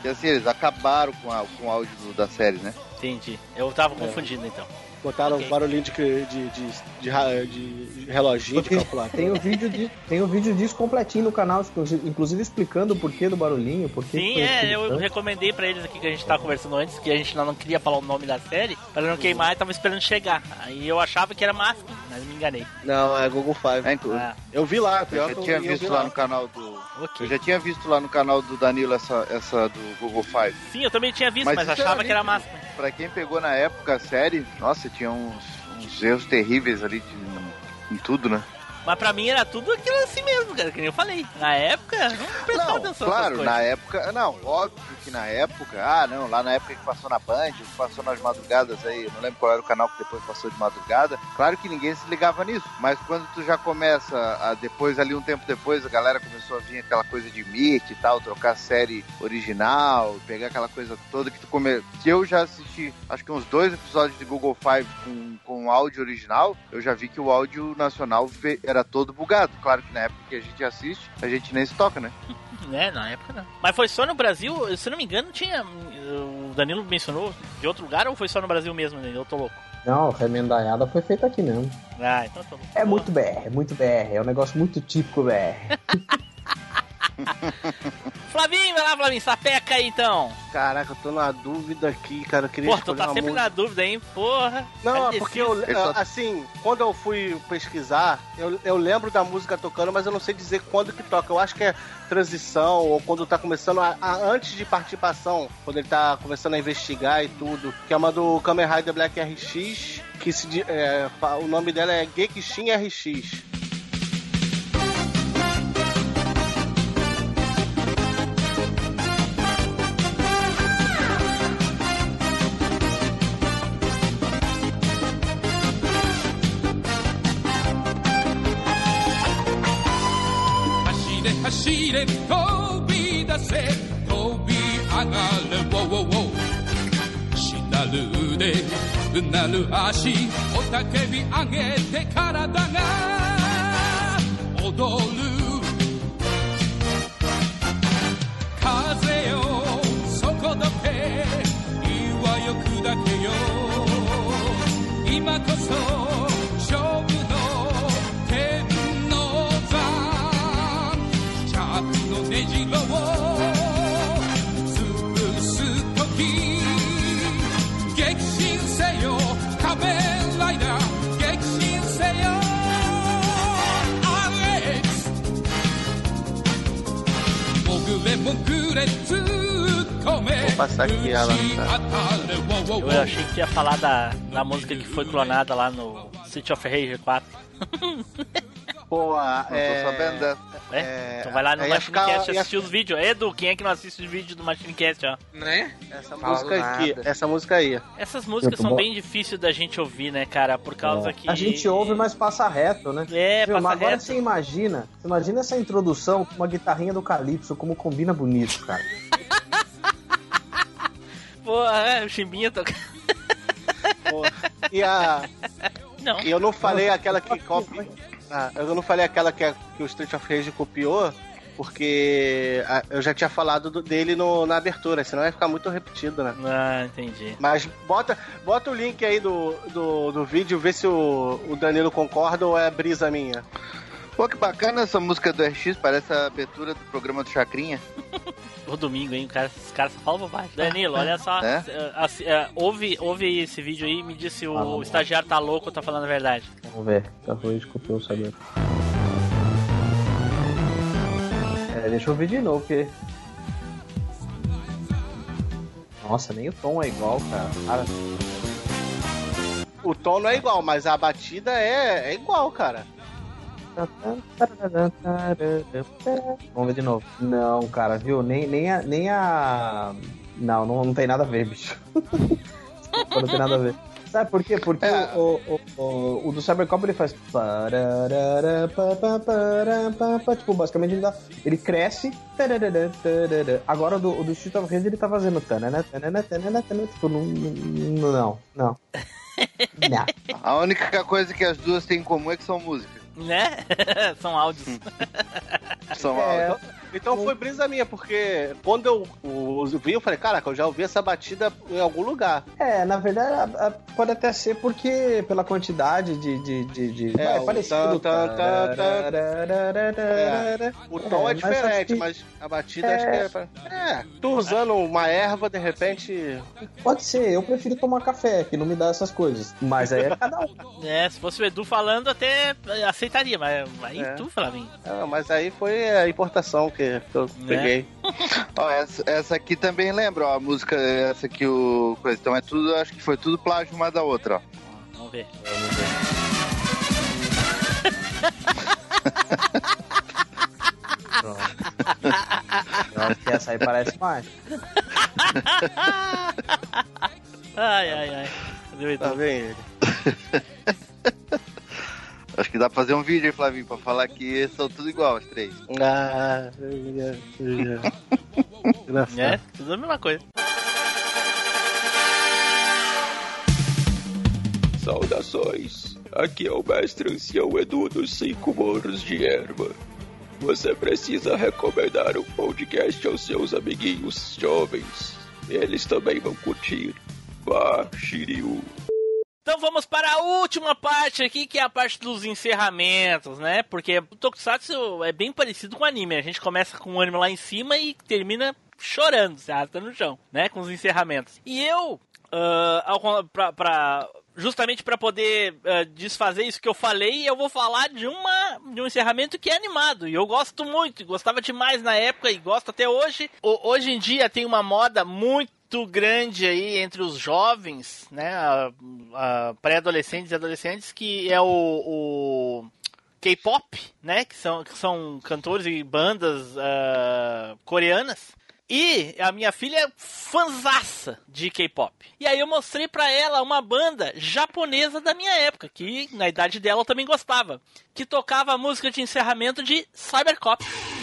E assim, eles acabaram com, a, com o áudio da série, né? Entendi. Eu tava confundindo então. Botaram Ok. barulhinho de, de, de, de, reloginho de Porque calculador. tem o vídeo de, tem o vídeo disso completinho no canal, inclusive, explicando o porquê do barulhinho, porquê que Sim, é, eu tanto. recomendei pra eles aqui que a gente tava conversando antes, que a gente não queria falar o nome da série, pra não queimar e tava esperando chegar. Aí eu achava que era Mask, mas me enganei. Não, é Google Five. É, Ah, Eu vi lá, Eu já eu, tinha eu visto vi lá no canal do. Eu ok. já tinha visto lá no canal do Danilo essa, essa do Google Five. Sim, eu também tinha visto, Mas mas, isso achava que era nítido. Pra quem pegou na época a série, nossa, tinha uns, uns erros terríveis ali de- em tudo, né? Mas pra mim era tudo aquilo assim mesmo, cara, que nem eu falei. Na época, não prestava Não, atenção claro, na época, não, óbvio que na época, ah, não, lá na época que passou na Band, que passou nas madrugadas aí, não lembro qual era o canal que depois passou de madrugada, claro que ninguém se ligava nisso, mas quando tu já começa, a, depois ali um tempo depois, a galera começou a vir aquela coisa de mic e tal, trocar série original, pegar aquela coisa toda que tu come... que eu já assisti, acho que uns dois episódios de Google Five com, com áudio original, eu já vi que o áudio nacional era todo bugado, claro que na época que a gente assiste, a gente nem se toca, né? É, na época não. Mas foi só no Brasil, se não me engano, tinha. O Danilo mencionou de outro lugar ou foi só no Brasil mesmo, Danilo? Eu tô louco. Não, remendaiada foi feita aqui mesmo. Ah, então tô louco. É muito BR, é muito BR. É um negócio muito típico BR. Flavinho, vai lá, Flavinho, sapeca aí então. Caraca, eu tô na dúvida aqui, cara. Eu queria Porra, tu tá sempre música. na dúvida, hein? Porra. Não, Tá é porque eu, assim, quando eu fui pesquisar, eu, eu lembro da música tocando, mas eu não sei dizer quando que toca. Eu acho que é transição, ou quando tá começando, a, a- antes de participação, quando ele tá começando a investigar e tudo, que é uma do Kamen Rider Black RX, que se, é, o nome dela é Gekishin RX.「れ飛び出せ。飛び上がれ。ウォーウォーウォー」「しなる腕うなる足。おたけび上げて体が。踊る」「風よ。底どけ岩よ砕けよ」「今こそ。Vou passar aqui ela. Tá? Eu achei que ia falar da, da música que foi clonada lá no City of Rage 4. Pô, a- Não é... tô sabendo dessa. É? É, então vai lá no ia ficar- Machinecast ia- assistir os vídeos. Edu, quem é que não assiste os vídeos do Machinecast, ó? Né? Essa Fala música aqui, nada. essa música aí. Essas músicas são bom. bem difíceis da gente ouvir, né, cara? Por causa É. que. A gente ouve, mas passa reto, né? É, Viu, passa mas agora reto. você imagina, você imagina essa introdução com uma guitarrinha do Calypso, como combina bonito, cara. Porra, é, o Chimbinha toca. Pô, E a, Não. E eu não falei aquela que copia. Ah, eu não falei aquela que, que o Street of Rage copiou, porque eu já tinha falado do- dele no- na abertura, senão vai ficar muito repetido, né? Ah, entendi. Mas bota, bota o link aí do, do, do vídeo, vê se o, o Danilo concorda ou é brisa minha. Pô, que bacana essa música do RX, parece a abertura do programa do Chacrinha. O domingo, hein? O cara, os caras só falam bobagem. Danilo, olha só. É? eh, assi- eh, ouve, ouve esse vídeo aí e me diz se o Ah, estagiário tá louco ou tá falando a verdade. Vamos ver. Tá ruim de copiar o saber. É, deixa eu ver de novo, porque. Nossa, nem o tom é igual, cara. Cara, O tom não é igual, mas a batida é, é igual, cara. Vamos ver de novo. Não, cara, viu? Nem, nem, a, nem a. Não, não, não tem nada a ver, bicho. não tem nada a ver. Sabe por quê? Porque É. o, o, o, o do Cybercop ele faz. Tipo, basicamente ele, dá, ele cresce. Agora o do, o do Street of Rage ele tá fazendo. Tipo. Não, não. Não. Não. A única coisa que as duas têm em comum é que são músicas. Né? São áudios. São É, áudios. Então foi brisa minha, porque quando eu, o- eu vi, eu falei, caraca, eu já ouvi essa batida em algum lugar. É, na verdade, a- a- pode até ser porque pela quantidade de. de, de, de É, o parecido. tan, tan. Tararara. O tom é, É, mas diferente, que- mas a batida É. acho que é. pra- É, tô usando uma erva, de repente. Pode ser, eu prefiro tomar café, que não me dá essas coisas. Mas aí é cada um. É, se fosse o Edu falando, até aceitaria, mas aí É. tu, Flavinho. Ah, mas aí foi a importação que eu peguei. Ó, essa, essa aqui também lembra, ó, a música, essa aqui, o. Coisa. Então é tudo, acho que foi tudo plágio uma da outra, ó. Vamos ver. Eu acho que essa aí parece mais. Ai, ai, ai. Cadê o Edu? Tá vendo ele? Acho que dá pra fazer um vídeo aí, Flavinho, pra falar que são tudo igual, os três. Ah, Engraçado. É, tudo a mesma coisa. Saudações! Aqui é o mestre ancião Edu dos Cinco Morros de Erva. Você precisa recomendar o podcast aos seus amiguinhos jovens. Eles também vão curtir. Vá, Shiryu. Então vamos para a última parte aqui, que é a parte dos encerramentos, né? Porque o Tokusatsu é bem parecido com o anime. A gente começa com o anime lá em cima e termina chorando, se arrasta no chão, né? Com os encerramentos. E eu, con- pra, pra- justamente para poder ah, desfazer isso que eu falei, eu vou falar de, uma, de um encerramento que é animado. E eu gosto muito, gostava demais na época e gosto até hoje. O- hoje em dia tem uma moda muito grande aí entre os jovens, né, pré-adolescentes e adolescentes, que é o, o K-pop, né, que são, que são cantores e bandas ah, coreanas. E a minha filha é fanzaça de K-pop. E aí eu mostrei pra ela uma banda japonesa da minha época, que na idade dela eu também gostava, que tocava a música de encerramento de Cybercop.「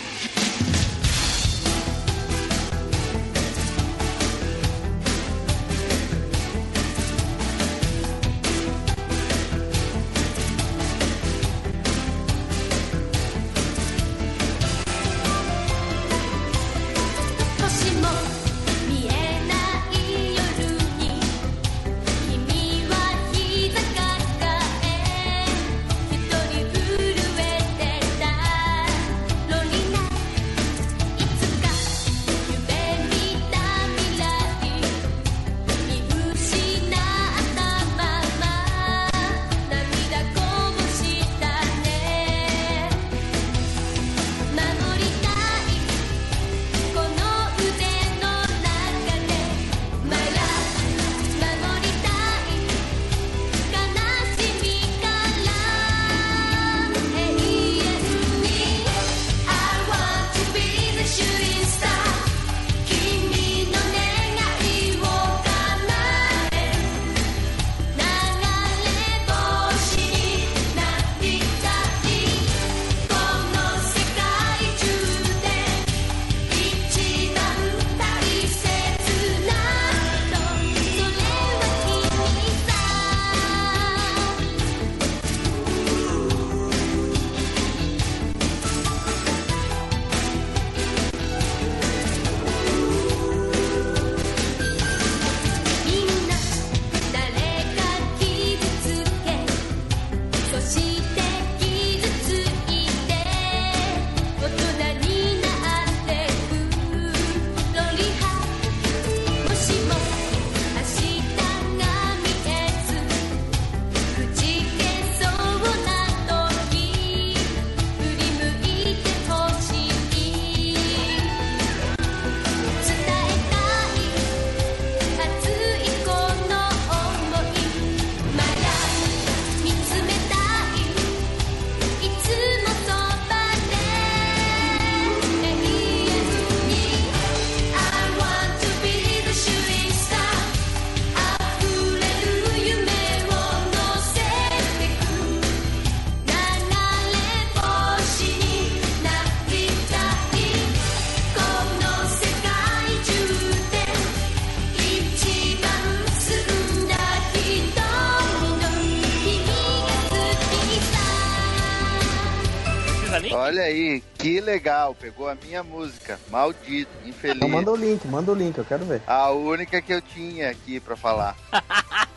aí, que legal. Pegou a minha música. Maldito, infeliz. Então manda o link, manda o link, eu quero ver. A única que eu tinha aqui pra falar.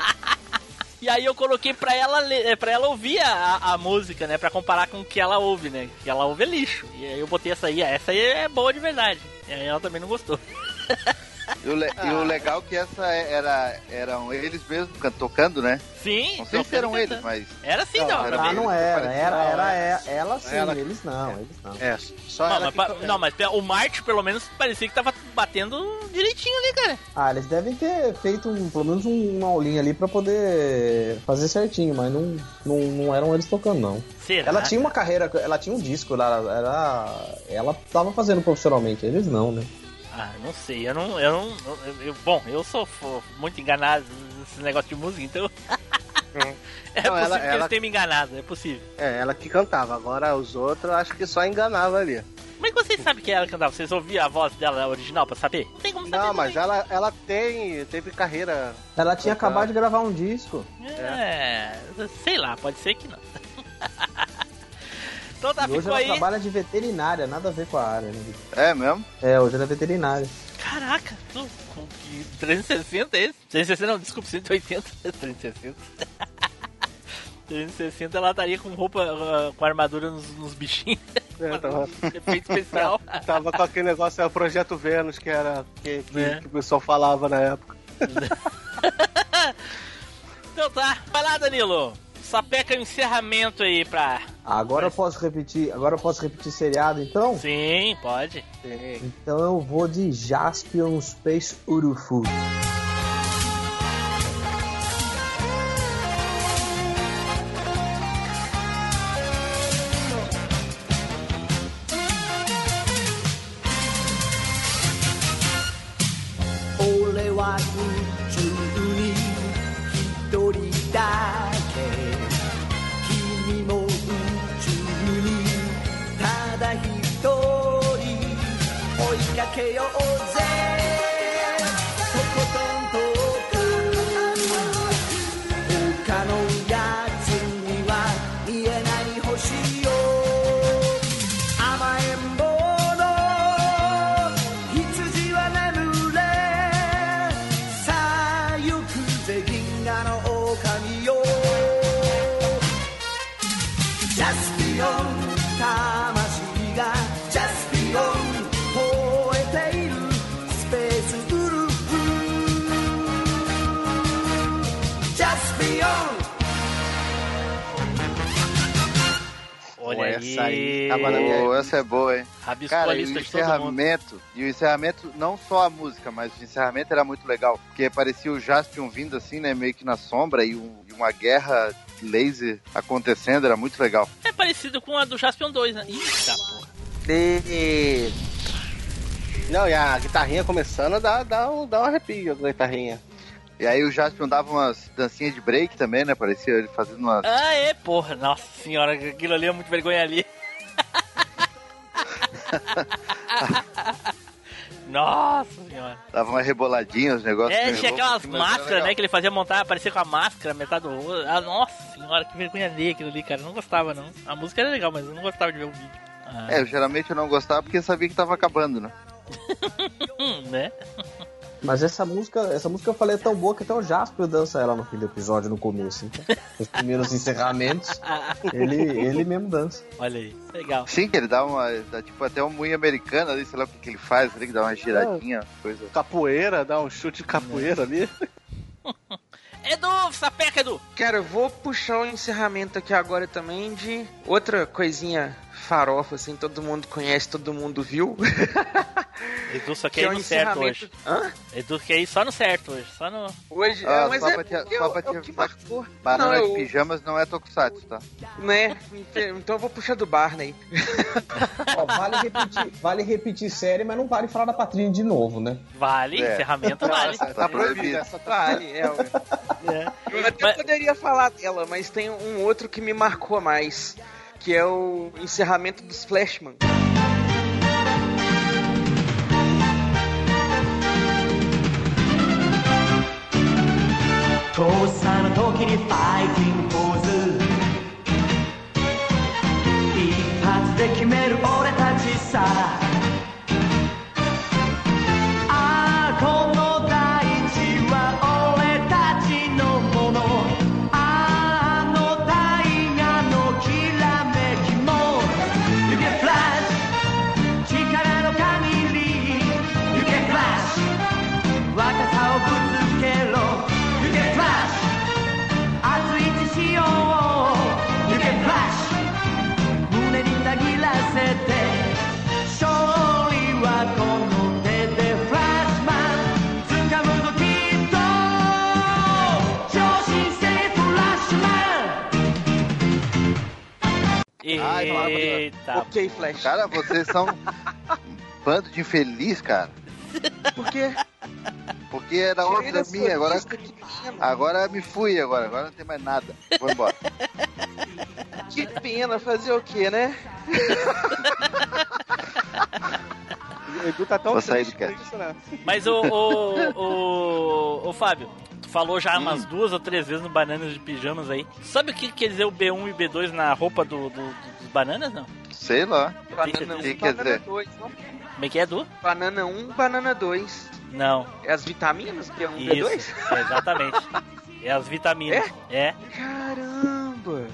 E aí eu coloquei pra ela, ler- eh, pra ela ouvir a, a música, né? Pra comparar com o que ela ouve, né? Que ela ouve é lixo. E aí eu botei essa aí, essa aí é boa de verdade. E aí ela também não gostou. E o, le- e o legal é que essa era, eram eles mesmos can- tocando, né? Sim. Não sei se eram eles, mas. Era sim, Não, não. era Ah, não era, era, era, é- ela sim, Ela- eles não, eles não. É, só Não, ela mas, pa- não, mas o Marte, pelo menos, parecia que tava batendo direitinho ali, cara. Ah, eles devem ter feito um, pelo menos um- uma aulinha ali pra poder fazer certinho, mas não, não, não eram eles tocando, não. Será? Ela tinha uma carreira, ela tinha um disco, ela, ela, ela tava fazendo profissionalmente, eles não, né? Ah, não sei, eu não. Eu não eu- eu- bom, eu sou muito enganado nesse negócio de música, então. é Não, possível ela- que ela- eles tenham me enganado, é possível. É, ela que cantava. Agora os outros eu acho que só enganava ali. Como é que vocês sabem que ela cantava? Vocês ouviram a voz dela original pra saber? Não tem como saber. Não, mas também. ela, ela tem, teve carreira. Ela tinha acabado de gravar um disco. É, sei lá, pode ser que não. então tá, e hoje ficou ela aí. trabalha de veterinária, nada a ver com a área, né? É mesmo? É, hoje ela é veterinária. Caraca, tu, com que 360 é esse? 360 não, desculpa, 180. 360. 360 ela estaria com roupa, ah, com armadura nos, nos bichinhos. É, tava, Efeito especial. tava com aquele negócio, é o Projeto Vênus, que era que, que- É. que o pessoal falava na época. Então tá, vai lá, Danilo. Sapeca o encerramento aí pra. Agora eu posso repetir, agora eu posso repetir seriado, então? Sim, pode. Então eu vou de Jaspion Space Urufu. Rabiscou Cara, a e lista de encerramento, e o encerramento, não só a música, mas o encerramento era muito legal. Porque parecia o Jaspion vindo assim, né? Meio que na sombra e, um- e uma guerra laser acontecendo, era muito legal. É parecido com a do Jaspion 2, né? Eita, porra. E... Não, e a guitarrinha começando dá, dá, um, dá um arrepio a guitarrinha. E aí o Jaspion dava umas dancinhas de break também, né? Parecia ele fazendo umas. Ah, é, porra. Nossa senhora, aquilo ali é muito vergonha ali. Nossa senhora. Dava umas reboladinhas, os negócios. É, meio tinha aquelas máscaras, né, que ele fazia montar, parecia com a máscara, metade do rosto. Ah, nossa senhora, que vergonha ali aquilo ali, cara. Eu não gostava, não. A música era legal, mas eu não gostava de ver o vídeo. Ah, É, eu, geralmente eu não gostava porque sabia que tava acabando, né? hum, né? Mas essa música, essa música eu falei é tão boa que até o Jasper dança ela no fim do episódio, no começo. Então, os primeiros encerramentos, ele, ele mesmo dança. Olha aí, legal. Sim, que ele dá uma. Dá, tipo até um moinho americano ali, sei lá o que, que ele faz ali, que dá uma giradinha, coisa. Capoeira, dá um chute de capoeira ali. Edu, sapeca, Edu. Cara, eu vou puxar o encerramento aqui agora também de outra coisinha farofa, assim, todo mundo conhece, todo mundo viu. Edu só Que quer é ir o no certo hoje. Hã? Edu quer ir só no certo hoje, só no... Hoje, Ah, é, mas só é, pra te- porque só é o- pra é o te- que marcou. Banana Não, de eu- pijamas não é tokusatsu, tá? Né? Então eu vou puxar do Barney. Ó, vale, repetir, vale repetir série, mas não vale falar da Patrícia de novo, né? Vale, É. encerramento vale. Essa tá proibida. Essa tá... Vale, é. ué. É. Eu até Mas- poderia falar dela, mas tem um outro que me marcou mais, que é o encerramento dos Flashman. Ai, não, Eita. Ok, Flash. Cara, vocês são um bando de infeliz, cara. Por quê? Porque era outra minha, agora. Agora me fui agora, agora não tem mais nada. Vou embora. Que pena, fazer o quê, né? Edu tá tão Vou sair do cast. Né? Mas o, o, o, o Fábio, falou já Hum. umas duas ou três vezes no Bananas de Pijamas aí. Sabe o que quer dizer o B1 e B2 na roupa do, do- do- dos bananas, não? Sei lá. Banana O que 1, quer banana dizer? 2, não? Como é que é, Du? Banana 1, banana 2. Não. É as vitaminas que é um Isso, B2? exatamente. É as vitaminas. É? Caramba!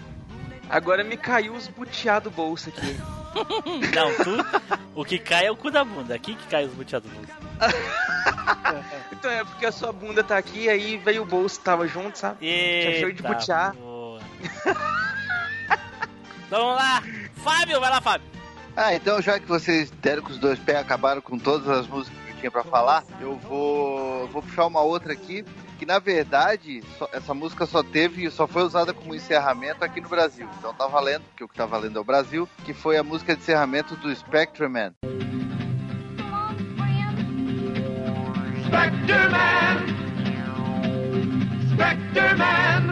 Agora me caiu os butiá do bolso aqui. Não, tu. O que cai é o cu da bunda. Aqui que cai os buteados do bolso. Então é porque a sua bunda tá aqui, aí veio o bolso, tava junto, sabe? Tinha cheio de Eita, butiá. boa. então vamos lá. Fábio, vai lá, Fábio. Ah, então já que vocês deram com os dois pés, acabaram com todas as músicas que tinha pra falar, eu vou, eu vou puxar uma outra aqui, que na verdade só- essa música só teve, só foi usada como encerramento aqui no Brasil. Então tá valendo, porque o que tá valendo é o Brasil, que foi a música de encerramento do Spectrum Man. Spectre Man! Spectre Man!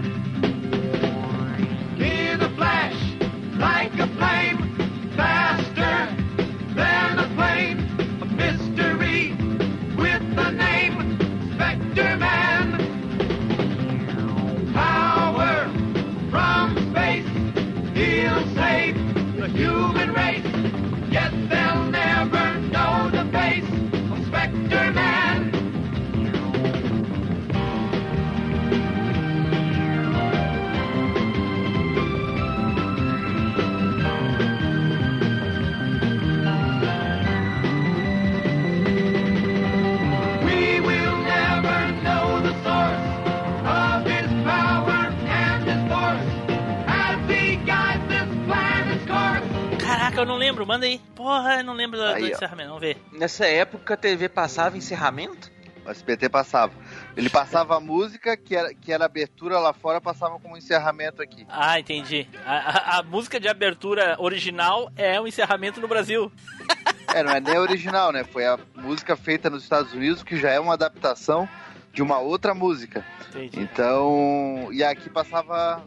In a flash, like a flame, faster than a plane, a mystery with a name, Spectre Man! Power from space, he'll save the human race, yet they'll never know the face of Spectre Man! Caraca, eu não lembro. Manda aí. Porra, eu não lembro do, do Aí, ó. encerramento. Vamos ver. Nessa época a TV passava encerramento? O SBT passava. Ele passava a música, que era, que era abertura lá fora, passava como encerramento aqui. Ah, entendi. A, a- a música de abertura original é o encerramento no Brasil. É, não é nem original, né? Foi a música feita nos Estados Unidos, que já é uma adaptação de uma outra música. Entendi. Então, e aqui passava,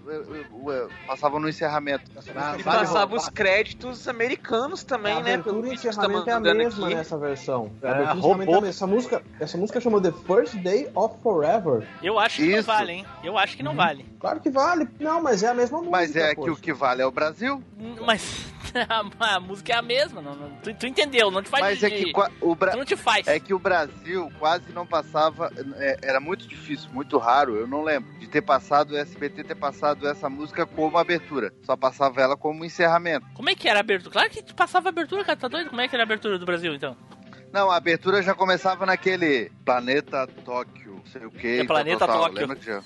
passava no encerramento. Ah, E passava os créditos americanos também, a né? Pelo que tá encerramento é a mesma aqui. nessa versão. A É, encerramento roubou. é a. Essa música, essa música chama The First Day of Forever. Eu acho que não Isso. vale, hein? Eu acho que não vale. Claro que vale. Não, mas é a mesma música. Mas é que o que vale é o Brasil. Mas a, a música é a mesma. Não, não- tu, tu entendeu? Não te faz Mas de, é que o Bra- não te faz. é que o Brasil quase não passava, é, era muito difícil, muito raro, eu não lembro, de ter passado o SBT ter passado essa música como abertura. Só passava ela como encerramento. Como é que era a abertura? Claro que passava a abertura, cara. Tá doido? Como é que era a abertura do Brasil, então? Não, a abertura já começava naquele Planeta Tóquio, não sei o que. É Planeta Tóquio. Lembra que já...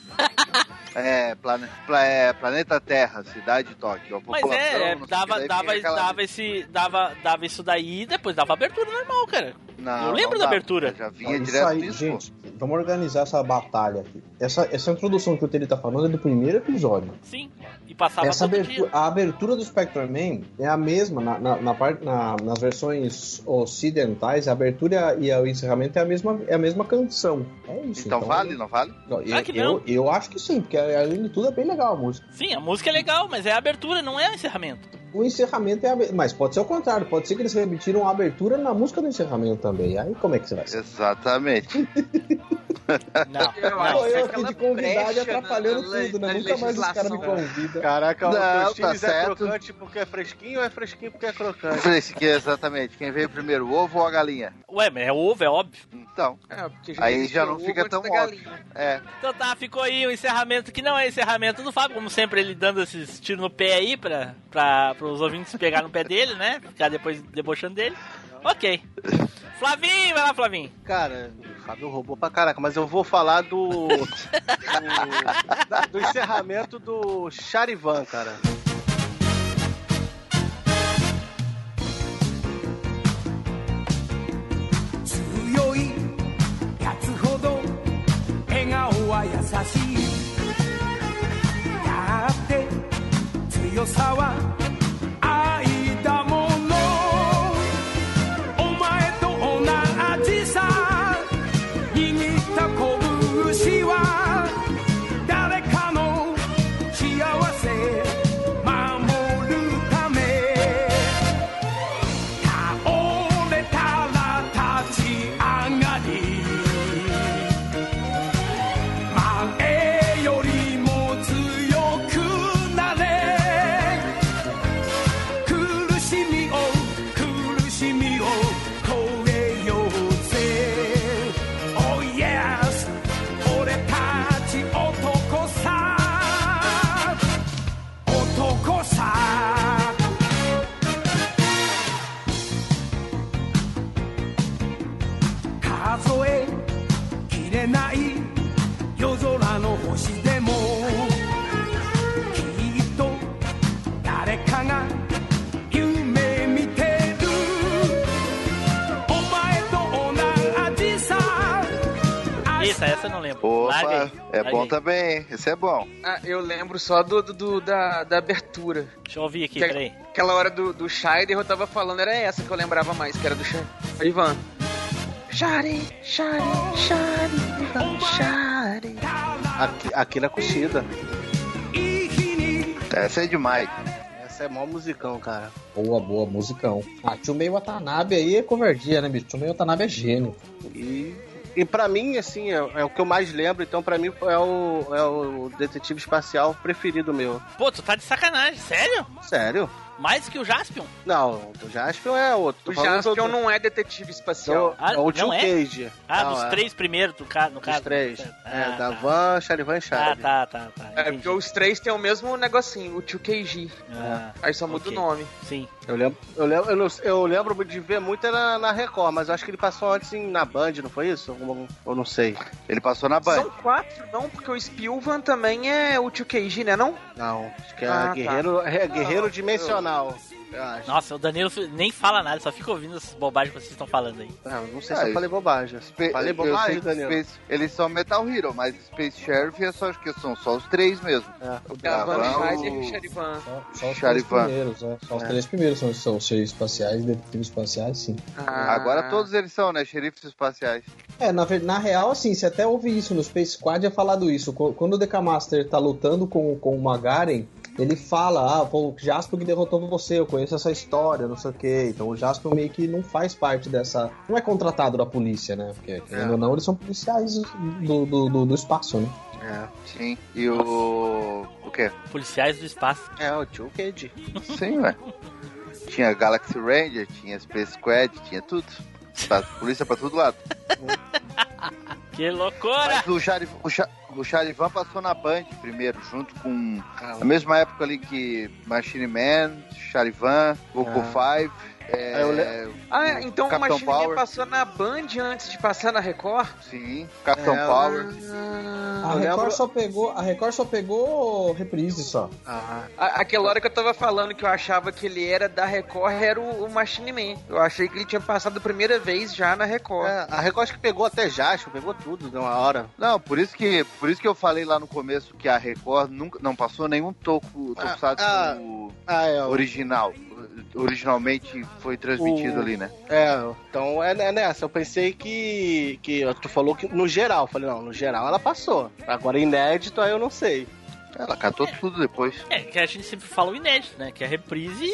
É, plane... Pla- é, Planeta Terra, Cidade Tóquio. A Mas é, dava, dava, aquela- dava, esse, dava, dava isso daí e depois dava abertura normal, cara. Não, eu lembro não da abertura. Já Ó, vinha isso direto aí, nisso, gente, vamos organizar essa batalha aqui. Essa, essa introdução que o Tele tá falando é do primeiro episódio. Sim. E passava Essa todo abertura, dia. a abertura do Spectrum Man é a mesma na, na, na parte- na- nas versões ocidentais. A abertura e o encerramento é a mesma, é a mesma canção. É isso. Então vale, não vale? Não, eu, que não. eu, eu acho que sim, porque além de tudo é bem legal a música. Sim, a música é legal, mas é a abertura, não é o encerramento. O encerramento é a Mas pode ser o contrário, pode ser que eles repetiram a abertura na música do encerramento também. Aí como é que você vai ser? Exatamente. Não, Eu não. Pô, eu aqui de convidado atrapalhando na- tudo, né? Nunca mais os caras me legislação. convidam. Caraca, Não, o tá é certo. crocante porque é fresquinho ou é fresquinho porque é crocante? Fresque, exatamente. Quem veio primeiro, o ovo ou a galinha? Ué, mas é ovo, é óbvio. Então, É, gente Aí já o não fica tão óbvio. é. Então tá, ficou aí o encerramento que não é encerramento do Fábio, como sempre ele dando esses tiros no pé aí pra, pra, pros ouvintes pegar no pé dele, né? Ficar depois debochando dele. Ok. Flavinho, vai lá, Flavinho. Cara, o Fábio roubou pra caraca, mas eu vou falar do. do, da- do encerramento do Charivan, cara. 強いやつほど笑顔は優しいだって強さは 数えきれない夜空の星でもきっと誰かが夢見てるお前と同じさ Isso, essa eu não lembro. Larga Opa, aí, é larga bom aí. também, hein? Esse é bom. Ah, eu lembro só do, do- do- da, da abertura. Deixa eu ouvir aqui, Que- peraí. Aquela hora do, do Scheider eu tava falando, era essa que eu lembrava mais, que era do Scheider. Ivan. Shari, Shari, Shari, Shari. Aqui, aqui na. Essa é demais. Essa é mó musicão, cara. Boa, boa, musicão. Ah, Chumei Watanabe aí é covardia, né, bicho? Chumei Watanabe é gênio. E, e pra mim, assim, é, é o que eu mais lembro, então pra mim é o, é o detetive espacial preferido meu. Pô, tu tá de sacanagem, sério? Sério? Mais que o Jaspion? Não, o Jaspion é outro. O Jaspion do- não é detetive espacial. Ah, é o não Tio é? Cage. Ah, Não, dos é. três primeiros, do ca... no Dos caso. três. Ah, é, da tá. Van, Charivan e Ah, Chari. tá, tá, tá. É, entendi. porque os três têm o mesmo negocinho, o 2KG. Ah, Aí só muda ok. o nome. Sim. Eu lembro, eu, lembro, eu, não- eu lembro de ver muito na, na Record, mas eu acho que ele passou antes em- na Band, não foi isso? Eu não sei. Ele passou na Band. São quatro, não, porque o Spilvan também é o 2KG, né não? Não, acho que é Ah, tá. Guerreiro, é Guerreiro Dimensional. Eu acho. Nossa, o Danilo nem fala nada, só fica ouvindo essas bobagens que vocês estão falando aí. Eu não sei Ah, se eu falei bobagem. Spe- Falei bobagem, Danilo? Space- eles são Metal Hero, mas Space Sheriff é só, acho que são só os três mesmo. É. O É a Van Gavan, Scheider e o o- Charivan. Só, só os Charivan. três primeiros, né? Só os É. três primeiros são, são cheios espaciais, detetives espaciais, sim. Ah. Agora todos eles são, né? Xerifes espaciais. É, na, na real, assim, você até ouve isso no Space Squad é falado isso. Qu- Quando o Decamaster tá lutando com, com o Magaren, ele fala, ah, pô, o Jasper que derrotou você, eu conheço essa história, não sei o quê. Então o Jasper meio que não faz parte dessa. Não é contratado da polícia, né? Porque, querendo ou não, eles são policiais do, do, do, do espaço, né? É. Sim. E o. O quê? Policiais do espaço. É, o Tio Cage. Sim, ué. Tinha Galaxy Ranger, tinha Space Squad, tinha tudo. Tá, polícia pra todo lado. Que loucura! Mas o, Chari, o, o Charivan passou na Band primeiro, junto com. Ah, Na mesma época ali que Machine Man, Charivan, Goku Five. É, eu le- Ah, então Capitão o Machine Man Power. passou na Band antes de passar na Record? Sim, Capitão É, Power. A Eu Record, só pegou, a Record só pegou reprise só. Ah, A- Aquela hora que eu tava falando que eu achava que ele era da Record era o, o Machine Man. Eu achei que ele tinha passado a primeira vez já na Record. é, a Record acho que pegou até Jasper, pegou tudo de uma hora. Não, por isso que por isso que eu falei lá no começo que a Record nunca não passou nenhum toco Ah, tokusatsu ah. Ah, é. o- original. Originalmente foi transmitido O- ali, né? É, então é, é nessa. Eu pensei que, que. Tu falou que no geral. Eu falei, não, no geral ela passou. Agora inédito, aí eu não sei. Ela catou tudo depois. É, que a gente sempre fala o inédito, né? Que a reprise.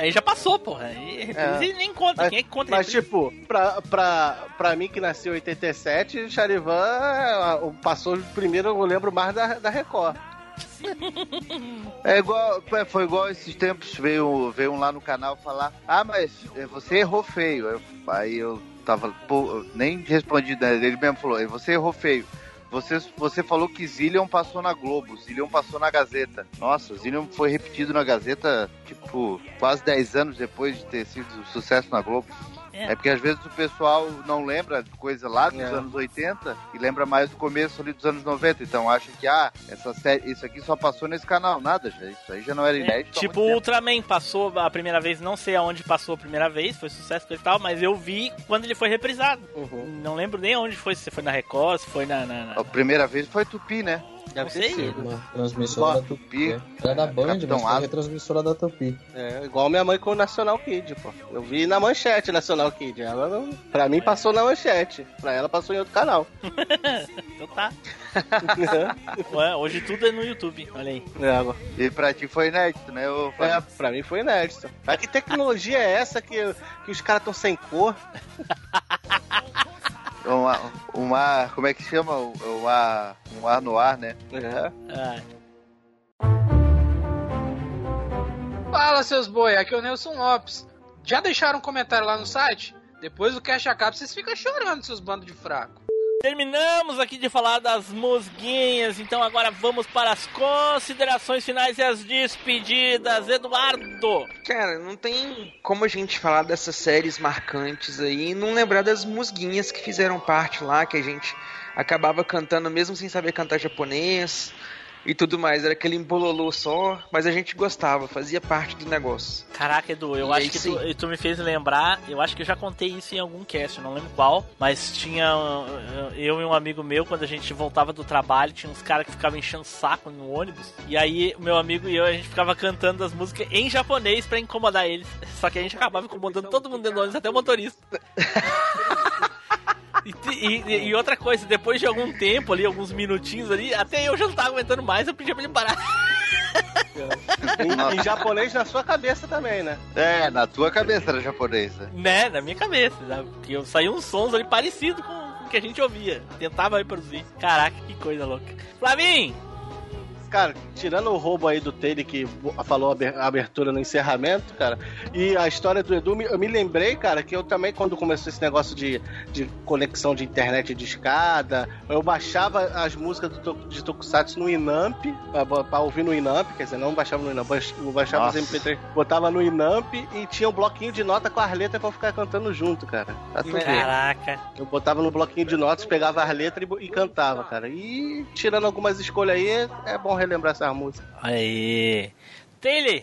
Aí já passou, porra. Aí reprise nem conta. Mas- Quem é que conta Mas, reprise? tipo, pra, pra, pra mim que nasceu em 87, Charivan é, o- passou primeiro, eu lembro mais da, da Record. É igual, é, foi igual esses tempos, veio, veio um lá no canal falar, ah, mas é, você errou feio. Aí eu tava, pô, nem respondi, né? ele mesmo falou, "É, você errou feio. Você, você falou que Zillion passou na Globo, Zillion passou na Gazeta. Nossa, Zillion foi repetido na Gazeta, tipo, quase 10 anos depois de ter sido sucesso na Globo. É. É porque às vezes o pessoal não lembra de coisa lá dos É. anos 80 e lembra mais do começo ali dos anos 90. Então acha que, ah, essa série, isso aqui só passou nesse canal. Nada, já, isso aí já não era É, inédito. tipo, o Ultraman passou a primeira vez, não sei aonde passou a primeira vez, foi sucesso e tal, mas eu vi quando ele foi reprisado. Uhum. Não lembro nem aonde foi, se foi na Record, se foi na. na- na-. A primeira vez foi Tupi, né? Deve sei. sido. Uma transmissora da Tupi. é. Era da Band, Capitão mas foi Asa. retransmissora da Tupi. É, igual minha mãe com o National Kid, pô. Eu vi na manchete National Kid. Ela não. Pra mim passou na manchete. Pra ela passou em outro canal. Então tá. Ué, hoje tudo é no YouTube, olha aí. É. E pra ti foi inédito, né? ô É, Fábio? pra mim foi inédito. Mas que tecnologia é essa que, que os caras tão sem cor? Uma, uma, como é que chama? Um ar, um ar no ar, né? É. Ah, Fala, seus boi, aqui é o Nelson Lopes. Já deixaram um comentário lá no site? Depois do Cash acaba, vocês ficam chorando, seus bandos de fraco. Terminamos aqui de falar das musguinhas, então agora vamos para as considerações finais e as despedidas. Eduardo! Cara, não tem como a gente falar dessas séries marcantes aí e não lembrar das musguinhas que fizeram parte lá, que a gente acabava cantando mesmo sem saber cantar japonês e tudo mais. Era aquele embololô só, mas a gente gostava, fazia parte do negócio. Caraca, Edu, eu E acho aí, que tu, tu me fez lembrar, eu acho que eu já contei isso em algum cast, eu não lembro qual, mas tinha uh, eu e um amigo meu, quando a gente voltava do trabalho, tinha uns caras que ficavam enchendo o saco no ônibus, e aí o meu amigo e eu, a gente ficava cantando as músicas em japonês pra incomodar eles, só que a gente acabava incomodando todo mundo dentro do ônibus, até o motorista. E, e- e outra coisa, depois de algum tempo ali, alguns minutinhos ali, até eu já não tava aguentando mais, eu pedi pra ele parar. Em, em japonês na sua cabeça também, né? É, na tua cabeça era japonesa. Né, na minha cabeça? Porque eu saí uns sons ali parecidos com o que a gente ouvia. Tentava reproduzir. Caraca, que coisa louca. Flavinho! Cara, tirando o roubo aí do Taylor que falou a abertura no encerramento, cara, e a história do Edu, eu me lembrei, cara, que eu também, quando começou esse negócio de, de conexão de internet de escada, eu baixava as músicas do, de Tokusatsu no Inamp, pra, pra ouvir no Inamp, quer dizer, não baixava no Inamp, baixava os Nossa. MP3, botava no Inamp e tinha um bloquinho de nota com as letras pra eu ficar cantando junto, cara. Pra tu ver. Caraca. Eu botava no bloquinho de notas, pegava as letras e, e cantava, cara. E tirando algumas escolhas aí, é- é bom relembrar essas músicas. Olha aí. Taylor!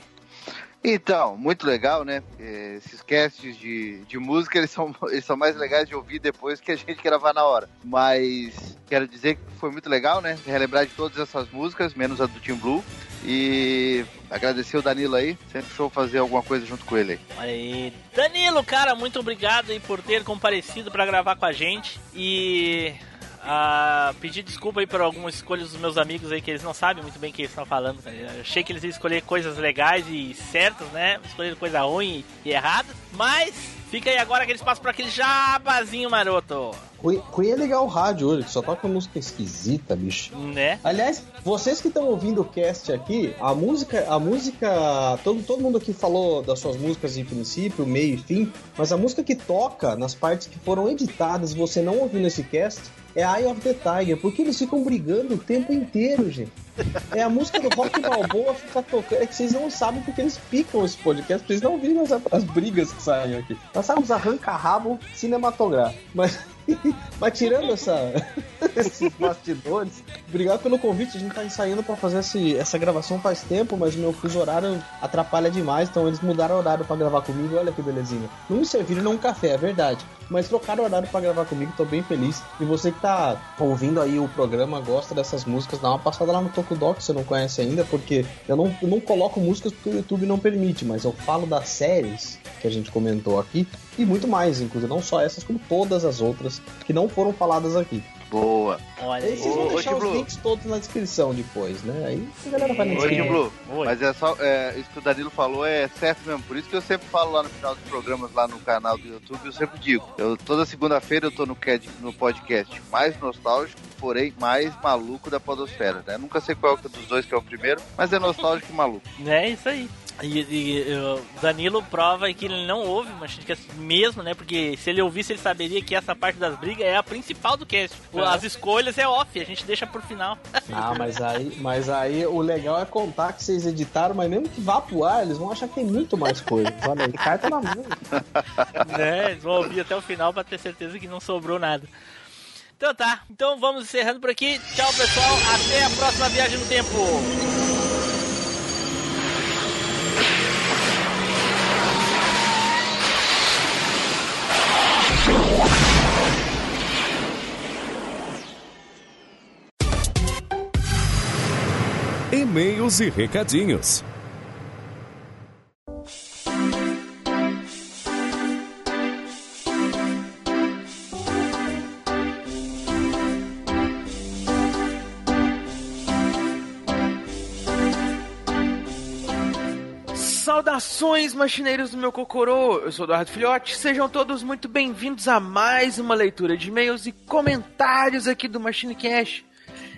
Então, muito legal, né? Eh, Esses casts de, de música, eles são, eles são mais legais de ouvir depois que a gente gravar na hora. Mas quero dizer que foi muito legal, né? Relembrar de todas essas músicas, menos a do Team Blue. E agradecer o Danilo aí. Sempre show fazer alguma coisa junto com ele aí. Olha aí. Danilo, cara, muito obrigado aí por ter comparecido pra gravar com a gente. E. ah, pedir desculpa aí por algumas escolhas dos meus amigos aí que eles não sabem muito bem o que eles estão falando. Eu achei que eles iam escolher coisas legais e certas, né? Escolher coisa ruim e errada. Mas fica aí agora aquele espaço para aquele jabazinho maroto. Queen é legal o rádio hoje, que só toca música esquisita, bicho. Né? Aliás, vocês que estão ouvindo o cast aqui, a música, a música, todo, todo mundo aqui falou das suas músicas de princípio, meio e fim, mas a música que toca nas partes que foram editadas e você não ouviu nesse cast é Eye of the Tiger, porque eles ficam brigando o tempo inteiro, gente. É a música do Rock Balboa fica tocando. É que vocês não sabem porque eles picam esse podcast, vocês não viram as, as brigas que saem aqui. Nós sabemos arranca-rabo cinematográfico. Mas, mas tirando essa, esses bastidores, obrigado pelo convite. A gente tá ensaiando pra fazer esse- essa gravação faz tempo, mas meu fuso horário atrapalha demais, então eles mudaram o horário pra gravar comigo. Olha que belezinha. Não me serviram um café, é verdade. Mas trocaram o horário pra gravar comigo, tô bem feliz. E você que tá ouvindo aí o programa, gosta dessas músicas, dá uma passada lá no Tokudok, se não conhece ainda, porque eu não, eu não coloco músicas porque o YouTube não permite, mas eu falo das séries que a gente comentou aqui e muito mais, inclusive, não só essas, como todas as outras que não foram faladas aqui. Boa. Olha Aí vocês vão deixar ô, os Blue. links todos na descrição depois, né? Aí a galera vai na Oi, descrição. Blue. Oi. Mas é só. é, isso que o Danilo falou é certo mesmo. Por isso que eu sempre falo lá no final dos programas, lá no canal do YouTube, eu sempre digo. Eu, toda segunda-feira eu tô no, CAD no podcast mais nostálgico, porém mais maluco da Podosfera, né? Nunca sei qual que é dos dois que é o primeiro, mas é nostálgico e maluco. É isso aí. E, e, o Danilo prova que ele não ouve Machine Cast mesmo, né? Porque se ele ouvisse, ele saberia que essa parte das brigas é a principal do cast. O- As escolhas é off, a gente deixa por final. Ah, mas aí, mas aí o legal é contar que vocês editaram, mas mesmo que vá pro ar, eles vão achar que tem muito mais coisa. Olha aí, carta na mão. né? Eles vão ouvir até o final pra ter certeza que não sobrou nada. Então tá, então vamos encerrando por aqui. Tchau, pessoal. Até a próxima viagem no tempo. E-mails e recadinhos. Saudações, machineiros do meu Cocorô! Eu sou Eduardo Filhote, sejam todos muito bem-vindos a mais uma leitura de e-mails e comentários aqui do Machine Cash.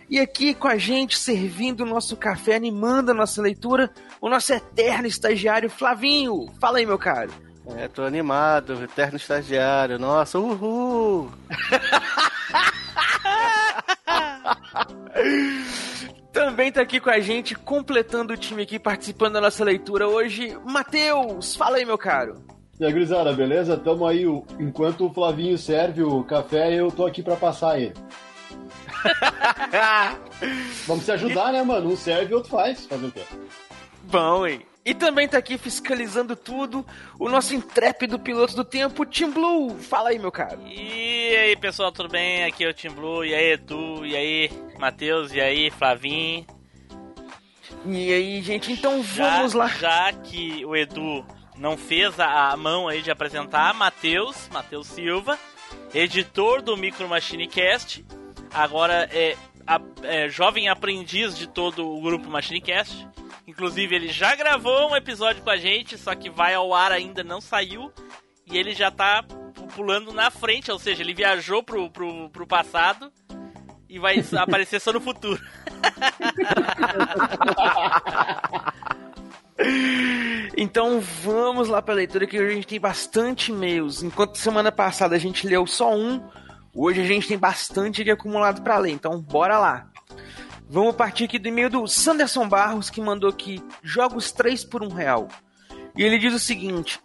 E aqui com a gente, servindo o nosso café, animando a nossa leitura, o nosso eterno estagiário Flavinho. Fala aí, meu caro. É, tô animado, eterno estagiário. Nossa, uhul! Também tá aqui com a gente, completando o time aqui, participando da nossa leitura hoje, Matheus. Fala aí, meu caro. E aí, gurizada, beleza? Tamo aí. o- Enquanto o Flavinho serve o café, eu tô aqui pra passar ele. Vamos se ajudar, né, mano? Um serve e outro faz. Fazer o quê? Bom, hein? E também tá aqui fiscalizando tudo o nosso intrépido piloto do tempo, Tim Blue. Fala aí, meu caro. E aí, pessoal, tudo bem? Aqui é o Tim Blue, e aí, Edu, e aí, Matheus, e aí, Flavinho. E aí, gente, então Já- vamos lá. Já que o Edu não fez a, a mão aí de apresentar, Matheus, Matheus Silva, editor do Micro Machine Cast, agora é, a- é jovem aprendiz de todo o grupo Machine Cast. Inclusive, ele já gravou um episódio com a gente, só que vai ao ar ainda, não saiu. E ele já tá pu- pulando na frente, ou seja, ele viajou pro, pro, pro passado e vai aparecer só no futuro. Então vamos lá pra leitura que hoje a gente tem bastante e-mails. Enquanto semana passada a gente leu só um, hoje a gente tem bastante aqui acumulado pra ler. Então bora lá. Vamos partir aqui do e-mail do Sanderson Barros que mandou aqui jogos 3 por 1 real. E ele diz o seguinte: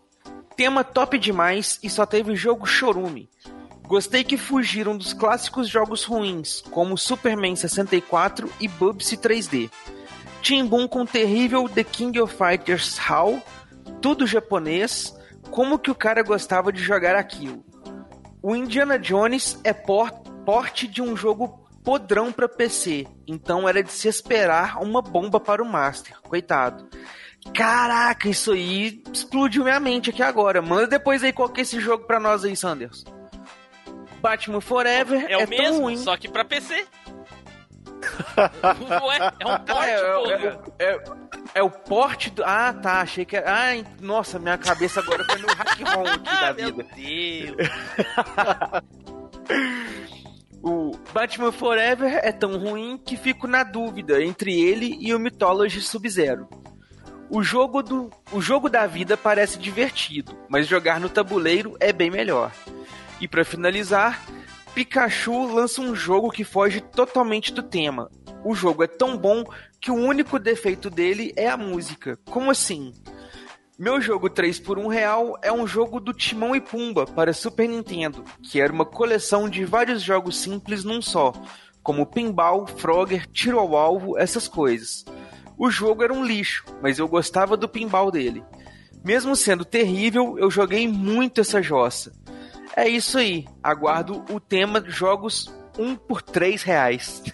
tema top demais e só teve jogo chorume. Gostei que fugiram dos clássicos jogos ruins, como Superman 64 e Bubsy 3D. Tim Boom com terrível The King of Fighters How, tudo japonês, como que o cara gostava de jogar aquilo. O Indiana Jones é por- porte de um jogo podrão para PC, então era de se esperar uma bomba para o Master, coitado. Caraca, isso aí explodiu minha mente aqui agora. Manda depois aí qual que é esse jogo pra nós aí, Sanders. Batman Forever É é, o tão mesmo, ruim. só que pra PC. Ué, é um porte, é, porra. é, é, é o porte do. Ah, tá. Achei que era. Ai, nossa, minha cabeça agora foi no hack ROM aqui da Meu vida. Deus. O Batman Forever é tão ruim que fico na dúvida entre ele e o Mythology Sub-Zero. O jogo, do, o jogo da vida parece divertido, mas jogar no tabuleiro é bem melhor. E pra finalizar, Pikachu lança um jogo que foge totalmente do tema. O jogo é tão bom que o único defeito dele é a música. Como assim? Meu jogo 3 por 1 real é um jogo do Timão e Pumba para Super Nintendo, que era uma coleção de vários jogos simples num só, como Pinball, Frogger, Tiro ao Alvo, essas coisas. O jogo era um lixo, mas eu gostava do pinball dele. Mesmo sendo terrível, eu joguei muito essa jossa. É isso aí, aguardo o tema jogos 1 por 3 reais.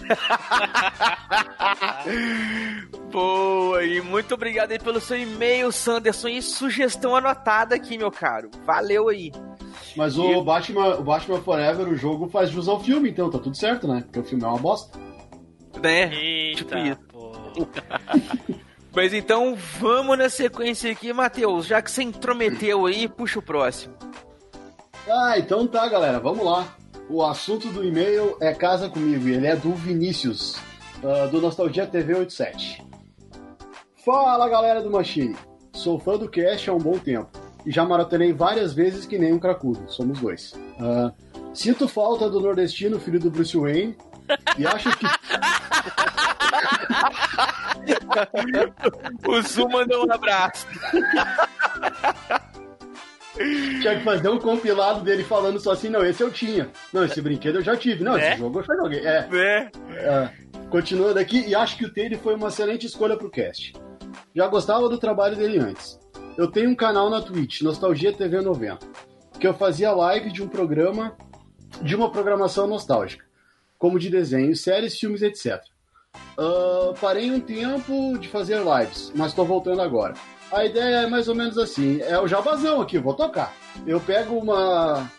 Boa, e muito obrigado aí pelo seu e-mail, Sanderson, e sugestão anotada aqui, meu caro. Valeu aí. Mas o Batman, o Batman Forever, o jogo faz jus ao filme, então tá tudo certo, né? Porque o filme é uma bosta. Né? Eita, Tipo isso. pô. Mas então vamos na sequência aqui, Matheus. Já que você intrometeu aí, puxa o próximo. Ah, então tá, galera, vamos lá. O assunto do e-mail é Casa Comigo e ele é do Vinícius, ah, do Nostalgia TV 87. Fala, galera do Machine. Sou fã do cast há um bom tempo e já maratonei várias vezes que nem um cracudo. Somos dois. Ah, sinto falta do nordestino, filho do Bruce Wayne, e acho que O Zu mandou um abraço. tinha que fazer um compilado dele falando só assim, não, esse eu tinha. Não, esse brinquedo eu já tive. Não, esse jogo eu já joguei. É. Né? É, continuando aqui, e acho que o Taylor foi uma excelente escolha pro cast. Já gostava do trabalho dele antes. Eu tenho um canal na Twitch, Nostalgia TV 90, que eu fazia live de um programa, de uma programação nostálgica, como de desenhos, séries, filmes, etc. Ah, parei um tempo de fazer lives, mas tô voltando agora. A ideia é mais ou menos assim: é o jabazão aqui, vou tocar. Eu pego uma.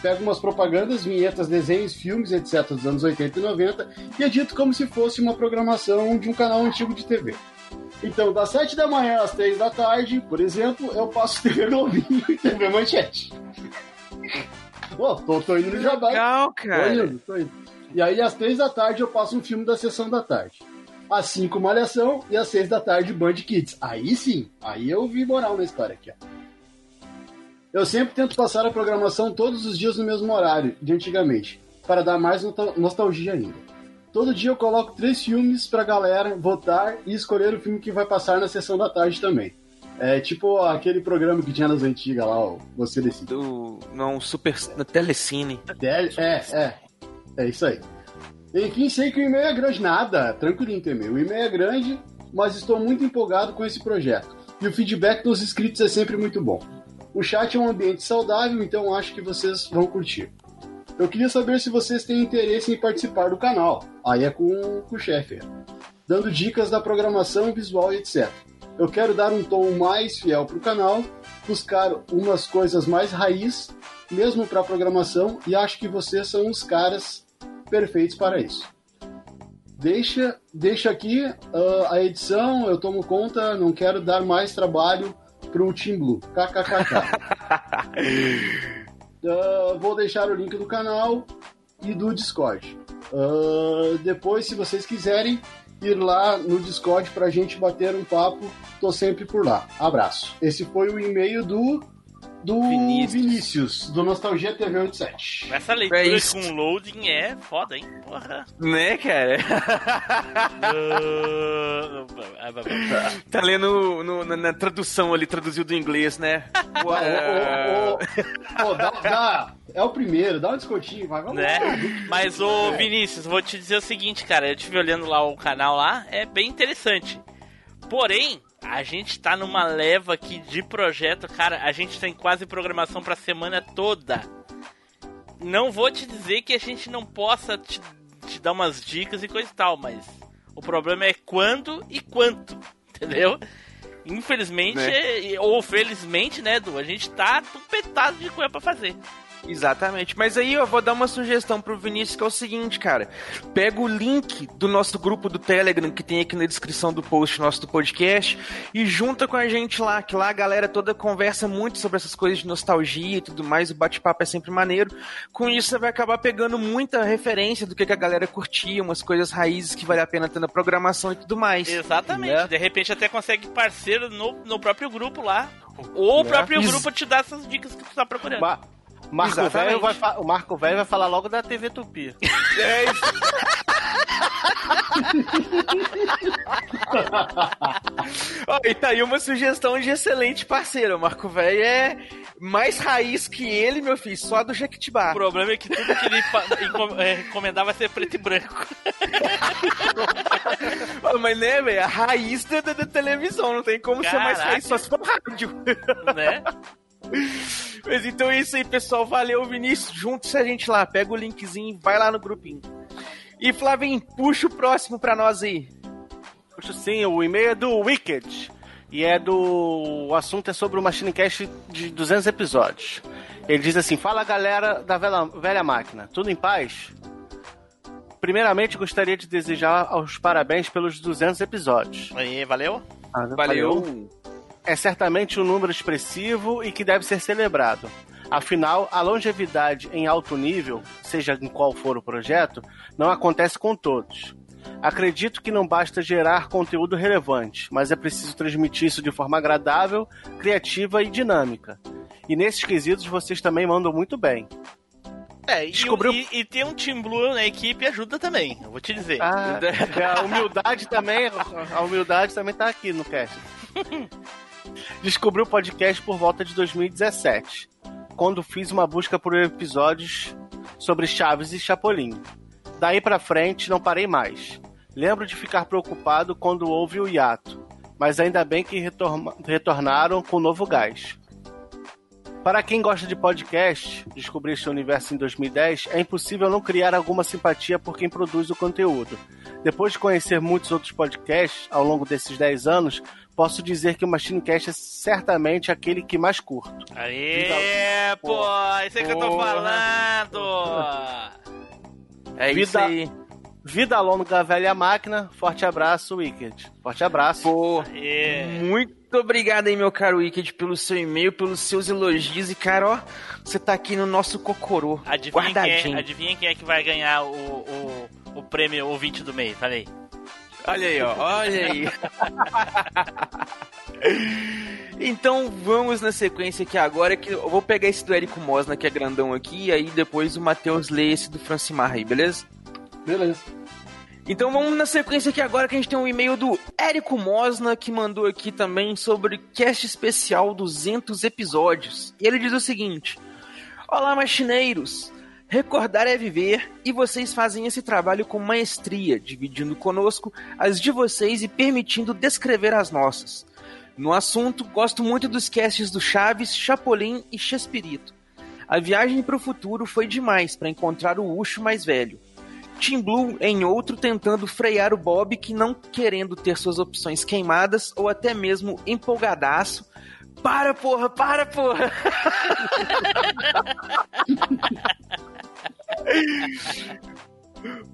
Pego umas propagandas, vinhetas, desenhos, filmes, etc., dos anos 80 e 90 e edito como se fosse uma programação de um canal antigo de TV. Então, das 7 da manhã às 3 da tarde, por exemplo, eu passo TV Globinho e TV Manchete. Ó, tô, tô indo no jabá. Legal, Tô cara. indo, tô indo. E aí, às 3 da tarde, eu passo um filme da sessão da tarde. Às 5, Malhação. E às 6 da tarde, Band Kids. Aí sim, aí eu vi moral na história aqui, ó. Eu sempre tento passar a programação todos os dias no mesmo horário, de antigamente, para dar mais nostal- nostalgia ainda. Todo dia eu coloco três filmes pra galera votar e escolher o filme que vai passar na sessão da tarde também. É tipo aquele programa que tinha nas antigas lá, ó, Você Decide. Do, não, Super. Na Telecine. É, é, é. É isso aí. Enfim, sei que o e-mail é grande. Nada, tranquilinho e-mail. O e-mail é grande, mas estou muito empolgado com esse projeto. E o feedback dos inscritos é sempre muito bom. O chat é um ambiente saudável, então acho que vocês vão curtir. Eu queria saber se vocês têm interesse em participar do canal. Aí é com, com o chefe. Dando dicas da programação visual e etc. Eu quero dar um tom mais fiel pro canal, buscar umas coisas mais raiz, mesmo para programação, e acho que vocês são os caras perfeitos para isso. Deixa, deixa aqui ah, a edição, eu tomo conta, não quero dar mais trabalho pro Team Blue. KKKK. Ah, vou deixar o link do canal e do Discord. Ah, depois, se vocês quiserem ir lá no Discord pra gente bater um papo, tô sempre por lá. Abraço. Esse foi o e-mail do do Vinícius. Vinícius, do Nostalgia TV 87. Essa leitura É isso. com loading é foda, hein? Porra. Né, cara? Tá lendo no- na, na tradução ali, traduziu do inglês, né? Ô, ô, ô, ô, dá- dá- é o primeiro, dá um descontinho, vai, vamos né? lá. Mas, ô É. Vinícius, vou te dizer o seguinte, cara. Eu estive olhando lá o canal lá, é bem interessante. Porém, a gente tá numa leva aqui de projeto, cara. A gente tem quase programação pra semana toda. Não vou te dizer que a gente não possa te, te dar umas dicas e coisa e tal, mas o problema é quando e quanto, entendeu? Infelizmente, Né? ou felizmente, né, Edu? A gente tá tupetado de coisa pra fazer. Exatamente. Mas aí eu vou dar uma sugestão pro Vinícius que é o seguinte, cara. Pega o link do nosso grupo do Telegram que tem aqui na descrição do post nosso do podcast e junta com a gente lá, que lá a galera toda conversa muito sobre essas coisas de nostalgia e tudo mais, o bate-papo é sempre maneiro. Com isso você vai acabar pegando muita referência do que, que a galera curtia, umas coisas raízes que vale a pena ter na programação e tudo mais. Exatamente. Né? De repente até consegue parceiro no, no próprio grupo lá. Ou o Né? próprio grupo te dá essas dicas que tu tá procurando. Ma- Marco. Velho vai o Marco Velho vai falar logo da TV Tupi. É isso. Ó, e tá aí uma sugestão de excelente parceiro. O Marco Velho é mais raiz que ele, meu filho, só do O Jequitibá. problema é que tudo que ele é, recomendava ser preto e branco. Mas né, velho, a raiz da, da- da televisão, não tem como ser mais Caraca. raiz, só se for rádio. né? Mas então é isso aí, pessoal. Valeu, Vinícius. Juntos a gente lá, pega o linkzinho, vai lá no grupinho. E Flavinho, puxa o próximo pra nós aí. Puxa sim, o e-mail é do Wicked. E é do. O assunto é sobre o Machine Cast de 200 episódios. Ele diz assim: Fala galera da velha, velha máquina, tudo em paz? Primeiramente, gostaria de desejar os parabéns pelos 200 episódios. Aí, valeu? Valeu. É certamente um número expressivo e que deve ser celebrado. Afinal, a longevidade em alto nível, seja em qual for o projeto, não acontece com todos. Acredito que não basta gerar conteúdo relevante, mas é preciso transmitir isso de forma agradável, criativa e dinâmica. E nesses quesitos vocês também mandam muito bem. É, e, Descobriu- e, e ter um Team Blue na equipe ajuda também, eu vou te dizer. Ah, a humildade também, a humildade também tá aqui no cast. Descobri o podcast por volta de 2017, quando fiz uma busca por episódios sobre Chaves e Chapolin. Daí pra frente não parei mais. Lembro de ficar preocupado quando houve o hiato, mas ainda bem que retorma- retornaram com novo gás. Para quem gosta de podcast, descobrir este universo em 2010, é impossível não criar alguma simpatia por quem produz o conteúdo. Depois de conhecer muitos outros podcasts ao longo desses 10 anos, posso dizer que o Machine Cast é certamente aquele que mais curto. Aê, pô, isso é que eu tô falando. É Vida- isso aí. Vida longa, velha máquina. Forte abraço, Wicked. Forte abraço. Pô, Aê. muito obrigado aí, meu caro Wicked, pelo seu e-mail, pelos seus elogios. E, cara, ó, você tá aqui no nosso cocorô. Adivinha quem, é, guardadinho. adivinha quem é que vai ganhar o, o, o prêmio ouvinte do mês? Falei. Olha aí, ó, olha aí. então vamos na sequência aqui agora, que eu vou pegar esse do Érico Mosna, que é grandão aqui, e aí depois o Matheus lê esse do Francimar aí, beleza? Beleza. Então vamos na sequência aqui agora que a gente tem um e-mail do Érico Mosna que mandou aqui também sobre cast especial 200 episódios. E ele diz o seguinte: Olá, machineiros! Recordar é viver e vocês fazem esse trabalho com maestria, dividindo conosco as de vocês e permitindo descrever as nossas. No assunto, gosto muito dos casts do Chaves, Chapolin e Chespirito. A viagem para o futuro foi demais para encontrar o Ucho mais velho. Tim Blue em outro tentando frear o Bob que não querendo ter suas opções queimadas ou até mesmo empolgadaço. Para, porra, para, porra!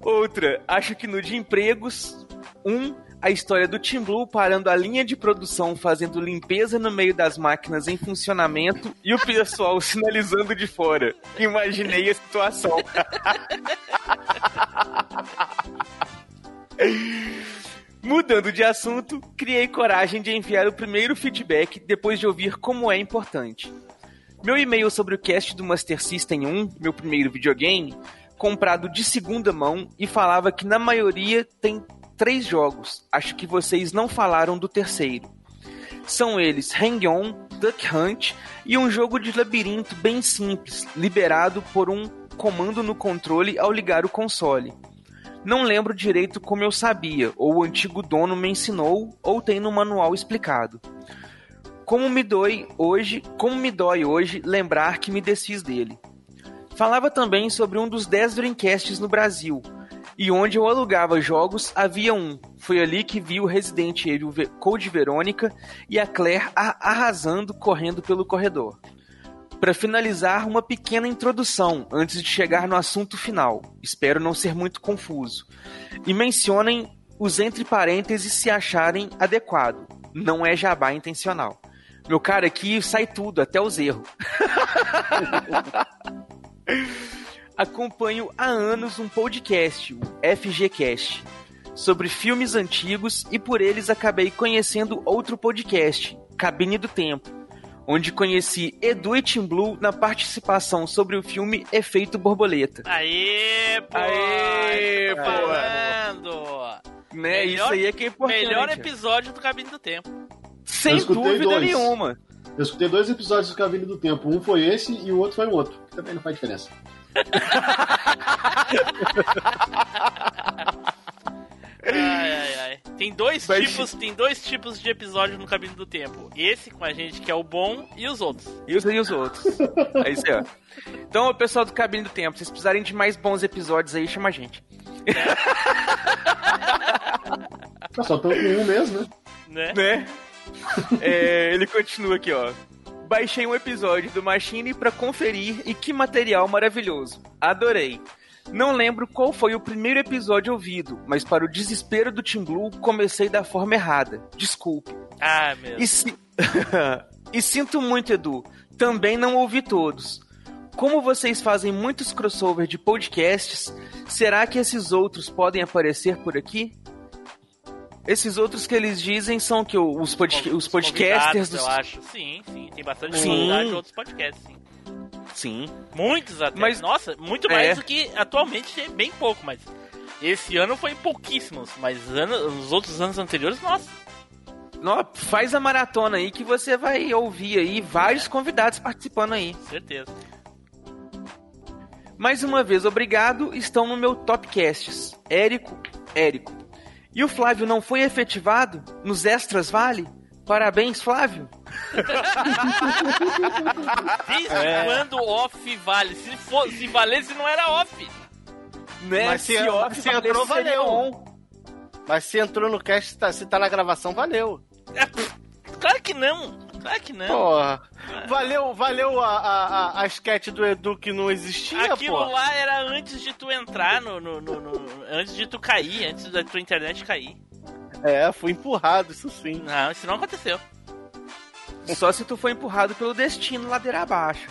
Outra, acho que no de empregos, um, a história do Tim Blue parando a linha de produção fazendo limpeza no meio das máquinas em funcionamento e o pessoal sinalizando de fora. Imaginei a situação. Mudando de assunto, criei coragem de enviar o primeiro feedback depois de ouvir como é importante. Meu e-mail sobre o cast do Master System 1, meu primeiro videogame, comprado de segunda mão e falava que na maioria tem três jogos. Acho que vocês não falaram do terceiro. São eles Hang On, Duck Hunt e um jogo de labirinto bem simples, liberado por um comando no controle ao ligar o console. Não lembro direito como eu sabia, ou o antigo dono me ensinou, ou tem no manual explicado. Como me dói hoje, como me dói hoje lembrar que me desfiz dele. Falava também sobre um dos 10 Dreamcasts no Brasil, e onde eu alugava jogos havia um. Foi ali que vi o Resident Evil Code Verônica e a Claire arrasando correndo pelo corredor. Para finalizar, uma pequena introdução antes de chegar no assunto final. Espero não ser muito confuso. E mencionem os entre parênteses se acharem adequado. Não é jabá intencional. Meu cara, aqui sai tudo, até os erros. Acompanho há anos um podcast, o FGCast, sobre filmes antigos e por eles acabei conhecendo outro podcast, Cabine do Tempo, onde conheci Edu e Tim Blue na participação sobre o filme Efeito Borboleta. Aê, pô! Aê, tô pô. falando! Né, isso aí é que é importante. Melhor episódio do Cabine do Tempo. Sem dúvida dois. nenhuma. Eu escutei dois episódios do Cabine do Tempo. Um foi esse e o outro foi o outro. Também não faz diferença. Ai, ai, ai. Tem dois Vai- tipos, tem dois tipos de episódio no Cabine do Tempo. Esse com a gente que é o bom e os outros. E os, e os outros. É isso aí, ó. Então, o pessoal do Cabine do Tempo, se vocês precisarem de mais bons episódios aí, chama a gente. Tá só tão com um mesmo, né? Né? né? É, ele continua aqui, ó. Baixei um episódio do Machine pra conferir e que material maravilhoso. Adorei. Não lembro qual foi o primeiro episódio ouvido, mas para o desespero do Tim Blue, comecei da forma errada. Desculpe. Ah, meu. E, si- e sinto muito, Edu. Também não ouvi todos. Como vocês fazem muitos crossover de podcasts, será que esses outros podem aparecer por aqui? Esses outros que eles dizem são que os, pod os podcasters dos... eu acho. Sim, sim. Tem bastante Sim. de outros podcasts, sim. Sim. Muitos até. Mas- Nossa, muito É. mais do que atualmente é bem pouco, mas. Esse ano foi pouquíssimos, mas ano, os outros anos anteriores, nossa. Nó, faz a maratona aí que você vai ouvir aí vários convidados participando aí. Certeza. Mais uma vez, obrigado. Estão no meu Topcasts. Érico, Érico. E o Flávio não foi efetivado? Nos extras vale? Parabéns, Flávio. Desde É. quando off vale? Se, for, se valesse, não era off. Né? Mas se, Se off se entrou, valesse, valeu. Mas se entrou no cast, tá- se tá na gravação, valeu. É, pff, claro que não. Claro que não. Porra. Valeu, valeu a, a, a, a sketch do Edu que não existia, Aquilo pô. lá era antes de tu entrar no, no- no- no- Antes de tu cair, antes da tua internet cair. É, fui empurrado, isso sim. Não, isso não aconteceu. Só se tu for empurrado pelo destino ladeira abaixo.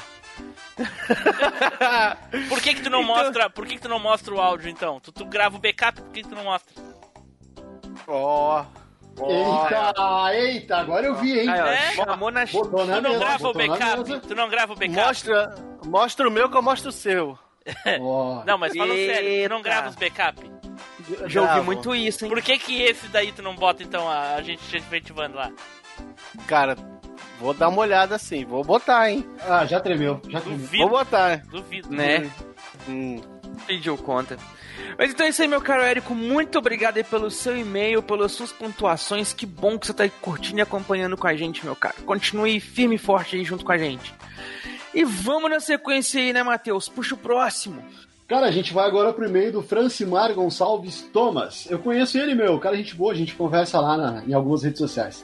Por que que tu não mostra. Por que que tu não mostra o áudio então? Tu, tu grava o backup, por que que tu não mostra? Ó. Eita, eita, agora eu vi, hein? É? chamou na Botou na Tu não mesa, grava o backup? Tu não grava o backup? Mostra, mostra o meu que eu mostro o seu. Ó. Não, mas falando sério, tu não grava os backup? Já ouvi muito isso, hein? Por que que esse daí tu não bota então a, a gente efetivando lá? Cara, vou dar uma olhada assim, vou botar, hein? Ah, já tremeu, já tremeu. Duvido, Vou botar. duvido. Né? Hum. Pediu conta. Mas então é isso aí, meu caro Érico. Muito obrigado aí pelo seu e-mail, pelas suas pontuações. Que bom que você tá aí curtindo e acompanhando com a gente, meu caro. Continue firme e forte aí junto com a gente. E vamos na sequência aí, né, Matheus? Puxa o próximo. Cara, a gente vai agora pro e-mail do Francimar Gonçalves Thomas. Eu conheço ele, meu. Cara, gente boa, a gente conversa lá na- em algumas redes sociais.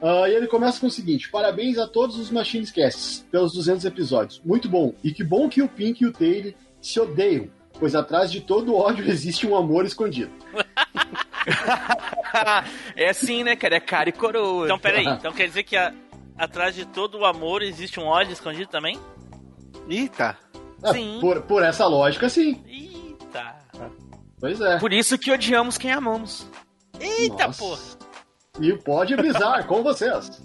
Ah, e ele começa com o seguinte: Parabéns a todos os Machines Casts pelos 200 episódios. Muito bom. E que bom que o Pink e o Taylor se odeiam, pois atrás de todo ódio existe um amor escondido. é assim, né, cara? É cara e coroa. Então, peraí. Então quer dizer que a- atrás de todo o amor existe um ódio escondido também? Eita. Sim. Por, por essa lógica, sim. Eita. Pois é. Por isso que odiamos quem amamos. Eita, Nossa. porra. E pode brisar com vocês.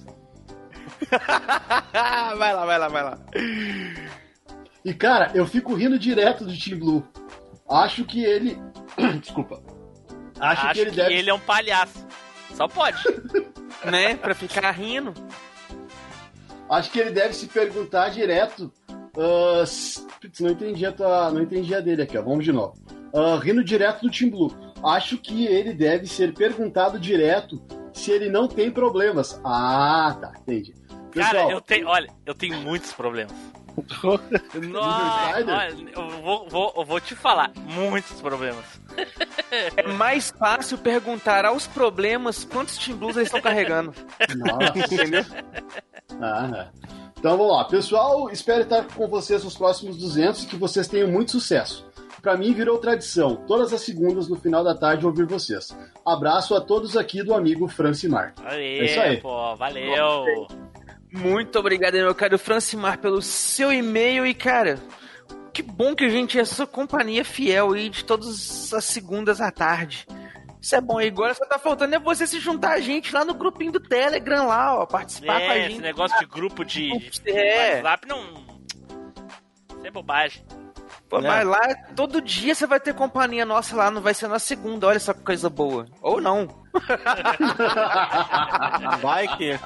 vai lá, vai lá, vai lá. E cara, eu fico rindo direto do Team Blue. Acho que ele. Desculpa. Acho, Acho que ele deve. ele é um palhaço. Só pode. Né? Pra ficar rindo. Acho que ele deve se perguntar direto. Ah, putz, não entendi a tua, não entendi a dele aqui, ó. Vamos de novo. Ah, rindo direto do Team Blue. Acho que ele deve ser perguntado direto se ele não tem problemas. Ah, tá, entendi. Cara, Pessoal, eu tenho. Olha, eu tenho muitos problemas. Nossa, olha, eu vou, vou, eu vou te falar. Muitos problemas. É mais fácil perguntar aos problemas quantos Team Blues eles estão carregando. Nossa. Entendeu? Ah, é. Então vamos lá, pessoal. Espero estar com vocês nos próximos 200 e que vocês tenham muito sucesso. Pra mim virou tradição, todas as segundas no final da tarde ouvir vocês. Abraço a todos aqui do amigo Francimar. Aê, É isso aí. pô, valeu. Muito obrigado, meu caro Francimar, pelo seu e-mail e, cara, que bom que a gente é essa companhia fiel aí de todas as segundas à tarde. Isso é bom. E agora só tá faltando é você se juntar a gente lá no grupinho do Telegram lá, ó, participar com a É, gente. esse negócio de grupo de, de É. WhatsApp não. Isso é bobagem. Pô, É. Mas lá, todo dia você vai ter companhia nossa lá, não vai ser na segunda, olha só que coisa boa. Ou não. Vai que.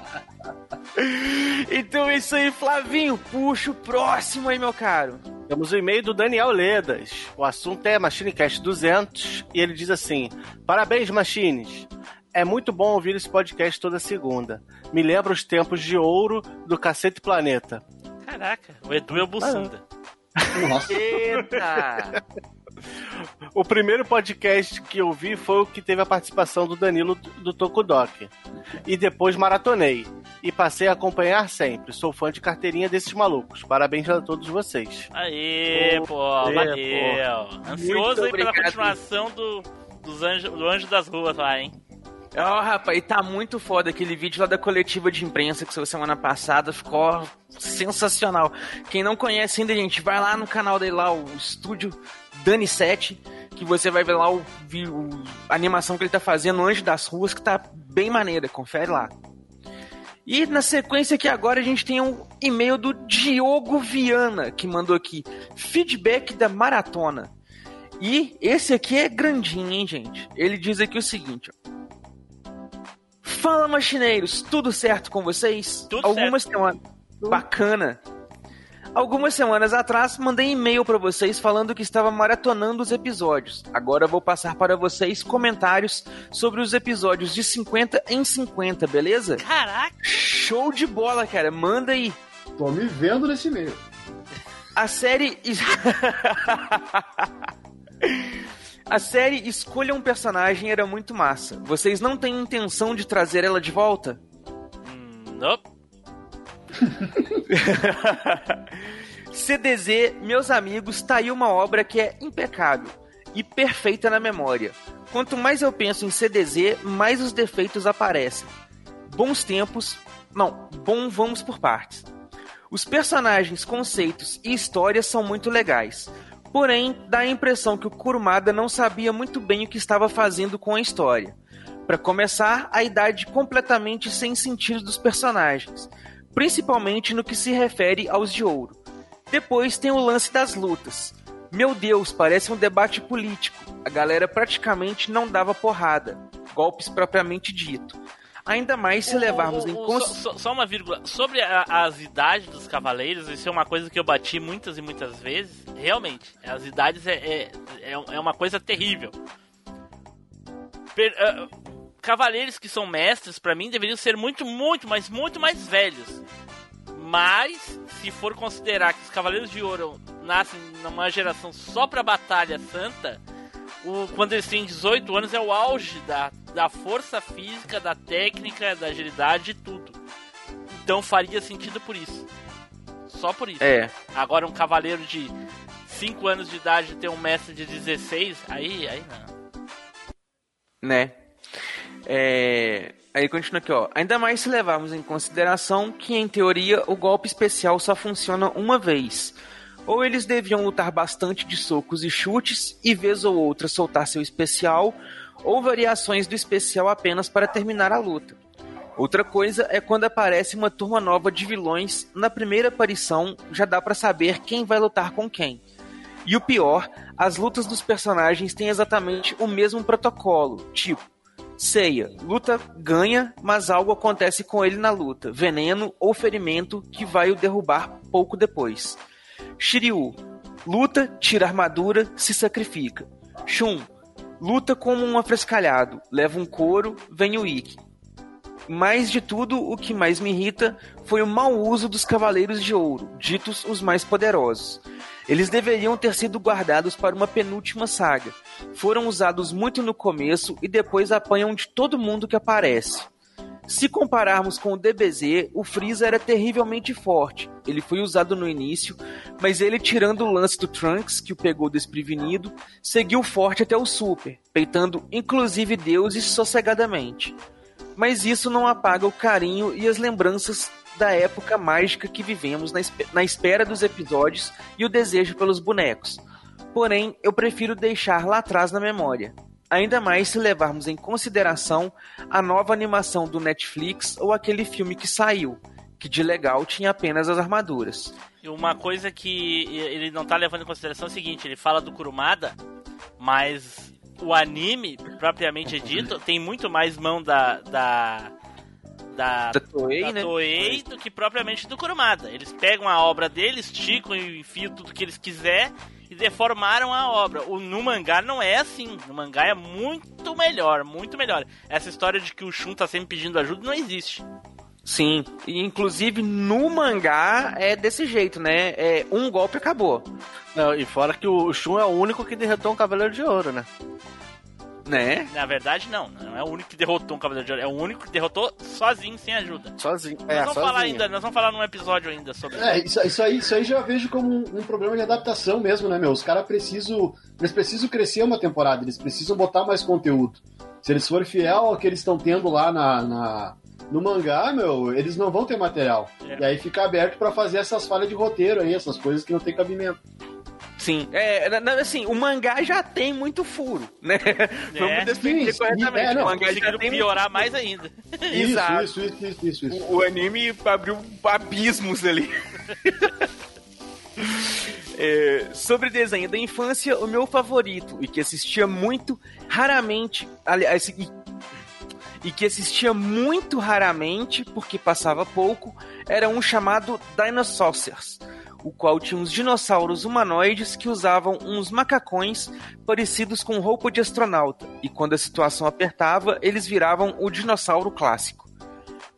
Então é isso aí, Flavinho. Puxa o próximo aí, meu caro. Temos o e-mail do Daniel Ledas. O assunto é MachineCast 200 e ele diz assim: Parabéns, Machines. É muito bom ouvir esse podcast toda segunda. Me lembra os tempos de ouro do Cacete Planeta. Caraca, o Edu é o Bussunda. Nossa. Eita! O primeiro podcast que eu vi foi o que teve a participação do Danilo do Tokudok. E depois maratonei. E passei a acompanhar sempre. Sou fã de carteirinha desses malucos. Parabéns a todos vocês. Aê, pô, Aê, valeu. Ansioso aí pela continuação do, dos anjo, do Anjo das Ruas lá, hein? Ó, rapaz, e tá muito foda aquele vídeo lá da coletiva de imprensa que saiu semana passada, ficou sensacional. Quem não conhece ainda, gente, vai lá no canal dele lá, o estúdio Dani 7, que você vai ver lá o, o- a animação que ele tá fazendo, Anjo das Ruas, que tá bem maneira, confere lá. E na sequência aqui agora a gente tem um e-mail do Diogo Viana, que mandou aqui, feedback da maratona. E esse aqui é grandinho, hein, gente? Ele diz aqui o seguinte, ó. Fala, machineiros, tudo certo com vocês? Tudo Algumas semanas. Bacana. Algumas semanas atrás, mandei e-mail para vocês falando que estava maratonando os episódios. Agora vou passar para vocês comentários sobre os episódios de 50 em 50, beleza? Caraca! Show de bola, cara. Manda aí. Tô me vendo nesse e-mail. A série. A série Escolha um Personagem era muito massa. Vocês não têm intenção de trazer ela de volta? Nope. CDZ, meus amigos, tá aí uma obra que é impecável e perfeita na memória. Quanto mais eu penso em CDZ, mais os defeitos aparecem. Bons tempos. Não, bom, vamos por partes. Os personagens, conceitos e histórias são muito legais. Porém, dá a impressão que o Kurumada não sabia muito bem o que estava fazendo com a história. Para começar, a idade completamente sem sentido dos personagens, principalmente no que se refere aos de ouro. Depois tem o lance das lutas. Meu Deus, parece um debate político. A galera praticamente não dava porrada, golpes propriamente dito. Ainda mais se levarmos O- em o- consideração. só, só- só uma vírgula. Sobre a- as idades dos cavaleiros, isso é uma coisa que eu bati muitas e muitas vezes. Realmente, as idades é, é, é, é uma coisa terrível. Per- ah, cavaleiros que são mestres, pra mim, deveriam ser muito, muito, mas muito mais velhos. Mas, se for considerar que os Cavaleiros de Ouro nascem numa geração só pra Batalha Santa, o, quando eles têm 18 anos é o auge da, da força física, da técnica, da agilidade, de tudo. Então faria sentido por isso. Só por isso. É. Agora um cavaleiro de 5 anos de idade ter um mestre de 16, aí, aí não. né? É... Aí continua aqui, ó. Ainda mais se levarmos em consideração que, em teoria, o golpe especial só funciona uma vez. Ou eles deviam lutar bastante de socos e chutes, e vez ou outra soltar seu especial, ou variações do especial apenas para terminar a luta. Outra coisa é quando aparece uma turma nova de vilões, na primeira aparição já dá pra saber quem vai lutar com quem. E o pior, as lutas dos personagens têm exatamente o mesmo protocolo, tipo, Seiya, luta ganha, mas algo acontece com ele na luta, veneno ou ferimento que vai o derrubar pouco depois. Shiryu, luta, tira armadura, se sacrifica. Shun, luta como um afrescalhado, leva um couro, vem o Ikki. Mais de tudo, o que mais me irrita foi o mau uso dos Cavaleiros de Ouro, ditos os mais poderosos. Eles deveriam ter sido guardados para uma penúltima saga. Foram usados muito no começo e depois apanham de todo mundo que aparece. Se compararmos com o DBZ, o Freeza era terrivelmente forte. Ele foi usado no início, mas ele, tirando o lance do Trunks, que o pegou desprevenido, seguiu forte até o Super, peitando inclusive deuses sossegadamente mas isso não apaga o carinho e as lembranças da época mágica que vivemos na, espe- na espera dos episódios e o desejo pelos bonecos. Porém, eu prefiro deixar lá atrás na memória. Ainda mais se levarmos em consideração a nova animação do Netflix ou aquele filme que saiu, que de legal tinha apenas as armaduras. E uma coisa que ele não tá levando em consideração é o seguinte, ele fala do Kurumada, mas o anime, propriamente dito, tem muito mais mão da. da. da, Da Toei, da né? Toei do que propriamente do Kurumada. Eles pegam a obra deles, esticam e enfiam tudo que eles quiser e deformaram a obra. O, no mangá não é assim. No mangá é muito melhor, muito melhor. Essa história de que o Shun tá sempre pedindo ajuda não existe. Sim, e inclusive no mangá é desse jeito, né? É um golpe acabou. Não, e fora que o Shun é o único que derrotou um Cavaleiro de Ouro, né? Né? Na verdade, não. Não é o único que derrotou um Cavaleiro de Ouro. É o único que derrotou sozinho, sem ajuda. Sozinho. Nós É, vamos falar sozinho. ainda, nós vamos falar num episódio ainda sobre É, isso, isso aí, isso aí já vejo como um, um problema de adaptação mesmo, né, meu? Os caras precisam. Eles precisam crescer uma temporada, eles precisam botar mais conteúdo. Se eles forem fiel ao que eles estão tendo lá na, na- no mangá, meu, eles não vão ter material. É. E aí fica aberto pra fazer essas falhas de roteiro aí, essas coisas que não tem cabimento. Sim, é, assim, o mangá já tem muito furo, né? Vamos defender sim, corretamente. é, não, o mangá já tem piorar mais ainda. Exato. Isso, isso, isso, isso, isso. O, o anime abriu abismos ali. É, sobre desenho da infância, o meu favorito e que assistia muito raramente, aliás, e, e que assistia muito raramente porque passava pouco, era um chamado Dinosaurs. O qual tinha uns dinossauros humanoides que usavam uns macacões parecidos com roupa de astronauta, e quando a situação apertava, eles viravam o dinossauro clássico.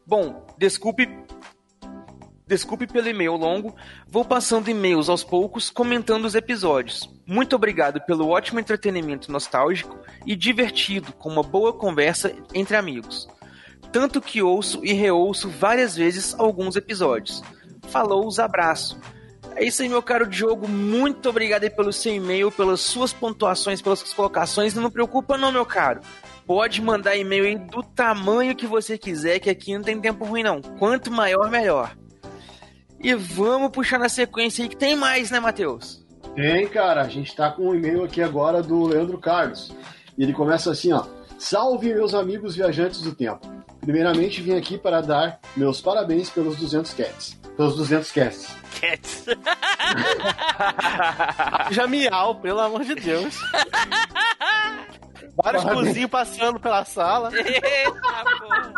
Bom, desculpe Desculpe pelo e-mail longo, vou passando e-mails aos poucos comentando os episódios. Muito obrigado pelo ótimo entretenimento nostálgico e divertido, com uma boa conversa entre amigos. Tanto que ouço e reouço várias vezes alguns episódios. Falou, os abraço. É isso aí, meu caro Diogo. Muito obrigado aí pelo seu e-mail, pelas suas pontuações, pelas suas colocações. Não preocupa não, meu caro. Pode mandar e-mail aí do tamanho que você quiser, que aqui não tem tempo ruim não. Quanto maior, melhor. E vamos puxar na sequência aí que tem mais, né, Matheus? Tem, cara. A gente tá com um e-mail aqui agora do Leandro Carlos. E ele começa assim, ó. Salve, meus amigos viajantes do tempo. Primeiramente, vim aqui para dar meus parabéns pelos 200 cats. Pelos 200 casts. Cats. Já miau, pelo amor de Deus. Vários cozinhos passando pela sala. Eita, porra.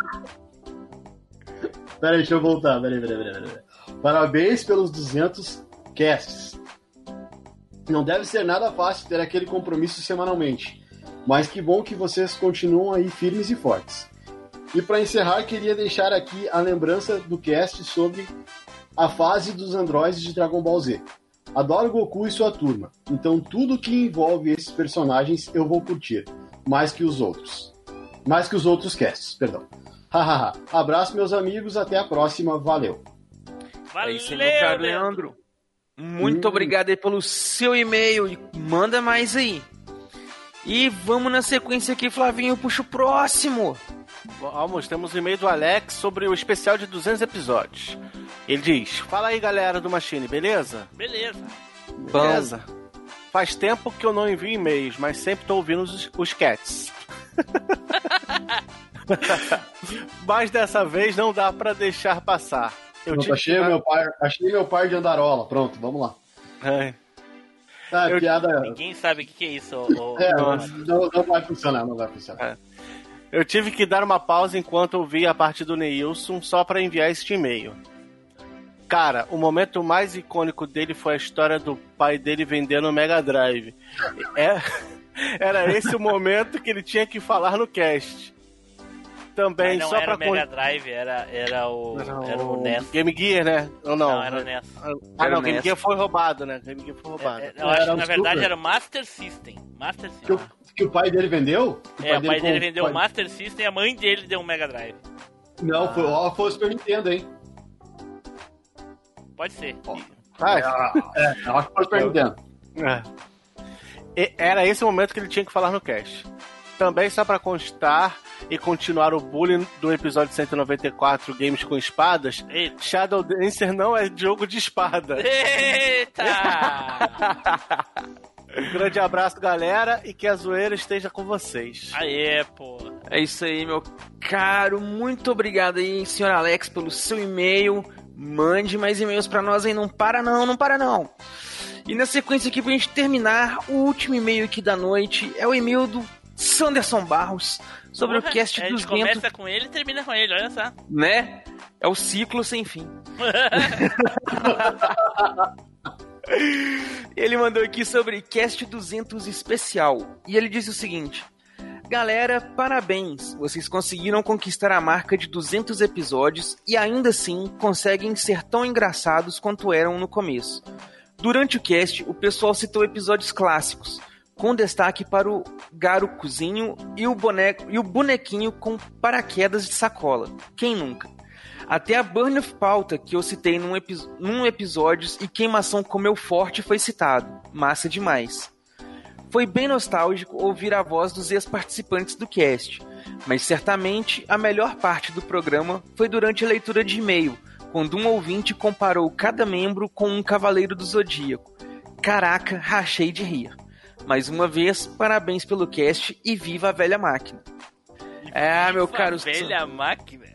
Peraí, deixa eu voltar. Peraí, peraí, peraí, peraí. Parabéns pelos 200 casts. Não deve ser nada fácil ter aquele compromisso semanalmente. Mas que bom que vocês continuam aí firmes e fortes. E para encerrar, queria deixar aqui a lembrança do cast sobre a fase dos androides de Dragon Ball Z. Adoro Goku e sua turma, então tudo que envolve esses personagens eu vou curtir, mais que os outros. Mais que os outros casts, perdão. Hahaha. Abraço, meus amigos, até a próxima, valeu. Valeu, é isso aí, meu caro Leandro. Muito obrigado aí pelo seu e-mail. e Manda mais aí. E vamos na sequência aqui, Flavinho. Puxa o próximo. Vamos, temos um e-mail do Alex sobre o especial de 200 episódios. Ele diz: Fala aí, galera do Machine, beleza? Beleza. Beleza. Faz tempo que eu não envio e-mails, mas sempre tô ouvindo os, os cats. mas dessa vez não dá pra deixar passar. Eu Pronto, achei, que- meu par, achei meu par de andarola. Pronto, vamos lá. É. Ah, Eu- piada. Ninguém sabe o que, que é isso. ô- ô- É, não, não vai funcionar, não vai funcionar. Eu tive que dar uma pausa enquanto ouvi a parte do Neilson só pra enviar este e-mail. Cara, o momento mais icônico dele foi a história do pai dele vendendo o Mega Drive. É, era esse o momento que ele tinha que falar no cast. Também, Mas não só era pra o Mega Drive, era, era, o, era o NES. Game Gear, né? Ou não? Não, era o NES. Ah, não, o Game. Gear foi roubado, né? Game Gear foi roubado. É, eu acho que Era na verdade era o Master System. Master Que, System. o, que o pai dele vendeu? Que É, o pai dele vendeu o pai- Master System e a mãe dele deu um Mega Drive. Não, foi, ó, foi o Super Nintendo, hein? Pode ser. Ah, É, eu acho que foi o Super Nintendo. É. Era esse o momento que ele tinha que falar no cast. Também só pra constar e continuar o bullying do episódio 194 Games com Espadas, Eita. Shadow Dancer não é jogo de espada. Eita! Um grande abraço, galera, e que a zoeira esteja com vocês. Aê, pô. É isso aí, meu caro. Muito obrigado aí, senhor Alex, pelo seu e-mail. Mande mais e-mails pra nós aí. Não para não, não para não. E na sequência aqui, pra gente terminar, o último e-mail aqui da noite é o e-mail do Sanderson Barros sobre Porra, o cast A gente 200, começa com ele e termina com ele, olha só. né? É o ciclo sem fim. Ele mandou aqui sobre Cast 200 especial. E ele disse o seguinte: Galera, parabéns! Vocês conseguiram conquistar a marca de 200 episódios e ainda assim conseguem ser tão engraçados quanto eram no começo. Durante o cast, o pessoal citou episódios clássicos, com destaque para o Garucuzinho e o, boneco, e o bonequinho com paraquedas de sacola. Quem nunca? Até a Burn of Pauta, que eu citei num, epi num episódios e Queimação Comeu Forte foi citado. Massa demais. Foi bem nostálgico ouvir a voz dos ex-participantes do cast, mas certamente a melhor parte do programa foi durante a leitura de e-mail, quando um ouvinte comparou cada membro com um cavaleiro do zodíaco. Caraca, rachei de rir. Mais uma vez, parabéns pelo cast e viva a velha máquina. É, meu caro. velha máquina.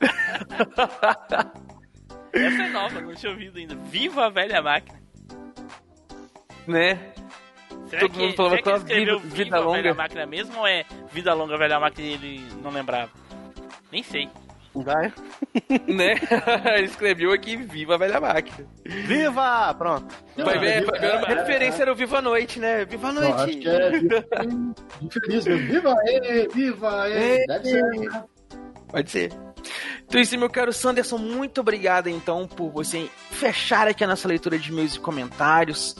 Essa é nova, não tinha ouvido ainda. Viva a velha máquina. Né? Será Todo que, mundo falava que ele escreveu vida- vida a velha longa. máquina mesmo ou é Vida longa velha máquina e ele não lembrava? Nem sei. Vai. Né? Ele escreveu aqui Viva a Velha Máquina. Viva! Pronto. Vai ver, vai ver, a referência era o Viva a Noite, né? Viva a Não, Noite. acho que é viva- infeliz mesmo. Viva aí, viva. Deve ser. Pode ser. Então é isso, meu caro Sanderson, muito obrigado então por você fechar aqui a nossa leitura de e-mails e comentários.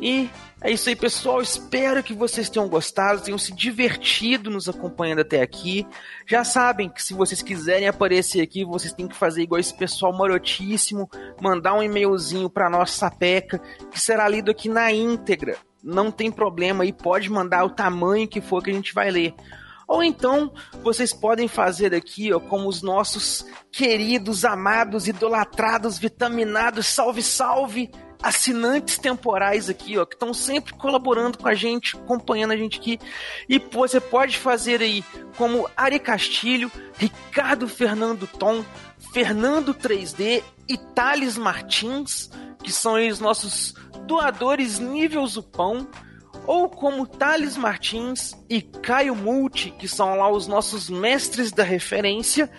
E é isso aí, pessoal. Espero que vocês tenham gostado, tenham se divertido nos acompanhando até aqui. Já sabem que se vocês quiserem aparecer aqui, vocês têm que fazer igual esse pessoal marotíssimo, mandar um e-mailzinho para nossa sapeca, que será lido aqui na íntegra. Não tem problema e pode mandar o tamanho que for que a gente vai ler. Ou então, vocês podem fazer aqui, ó, como os nossos queridos, amados, idolatrados, vitaminados, salve, salve, assinantes temporais aqui, ó, que estão sempre colaborando com a gente, acompanhando a gente aqui. E você pode fazer aí como Ari Castilho, Ricardo Fernando Tom, Fernando 3D e Thales Martins, que são os nossos doadores nível Zupão ou como Thales Martins e Caio Multi, que são lá os nossos mestres da referência,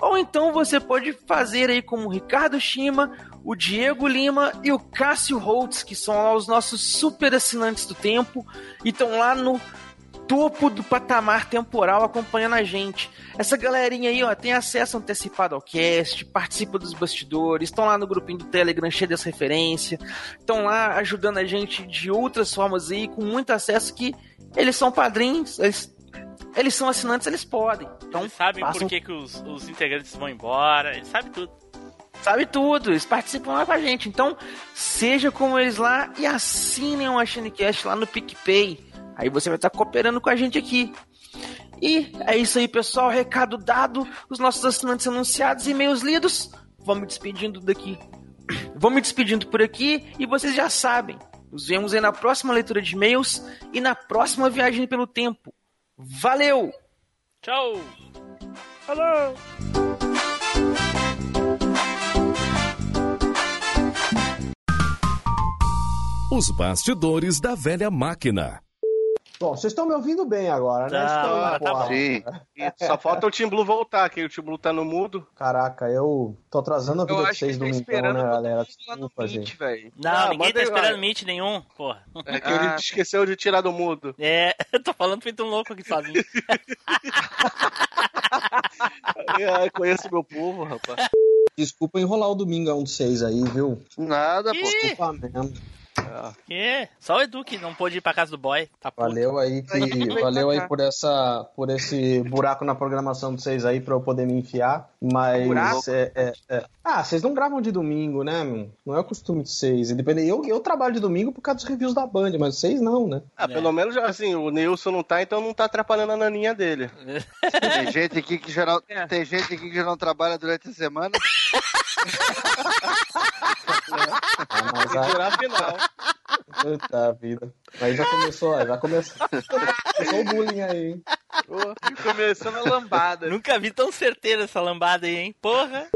ou então você pode fazer aí como Ricardo Shima, o Diego Lima e o Cássio Holtz, que são lá os nossos super assinantes do tempo e estão lá no topo do patamar temporal acompanhando a gente. Essa galerinha aí, ó, tem acesso antecipado ao cast, participa dos bastidores, estão lá no grupinho do Telegram cheio dessa referência, estão lá ajudando a gente de outras formas aí, com muito acesso que eles são padrinhos, eles, eles são assinantes, eles podem. Então, Eles sabem façam- por que, que os, os integrantes vão embora, eles sabem tudo. Sabe tudo, eles participam lá com a gente. Então, seja como eles lá e assinem o MachineCast lá no PicPay. Aí você vai estar cooperando com a gente aqui. E é isso aí, pessoal. Recado dado, os nossos assinantes anunciados, e-mails lidos. Vamos me despedindo daqui. Vamos me despedindo por aqui e vocês já sabem. Nos vemos aí na próxima leitura de e-mails e na próxima viagem pelo tempo. Valeu! Tchau! Falou! Os bastidores da velha máquina. Bom, vocês estão me ouvindo bem agora, né? Tá, tá bom. Sim. Só falta o Team Blue voltar, que o Team Blue tá no mudo. Caraca, eu tô atrasando a Eu vida de acho vocês tá domingão, esperando né, galera? Desculpa, gente. Não, Ah, ninguém tá esperando meet nenhum, porra. É que ele esqueceu de tirar do mudo. É, eu tô falando feito um louco aqui sozinho. É, conheço meu povo, rapaz. Desculpa enrolar o domingão de vocês aí, viu? Nada, pô. Desculpa mesmo. Que? Só o Edu que não pôde ir pra casa do boy. Tá. Valeu aí que valeu aí por essa por esse buraco na programação de vocês aí pra eu poder me enfiar, mas Buraco? é, é- é- ah, vocês não gravam de domingo, né, meu? Não é o costume de vocês. Independente, eu eu trabalho de domingo por causa dos reviews da Band, mas vocês não, né? Ah, pelo menos assim, o Nilson não tá, então não tá atrapalhando a naninha dele. Tem gente aqui que já não, tem gente aqui que já não trabalha durante a semana. Mas que tirar a final. Puta vida. Aí já começou, já começou. começou o bullying aí, hein? Começando a lambada. Nunca vi tão certeira essa lambada aí, hein? Porra!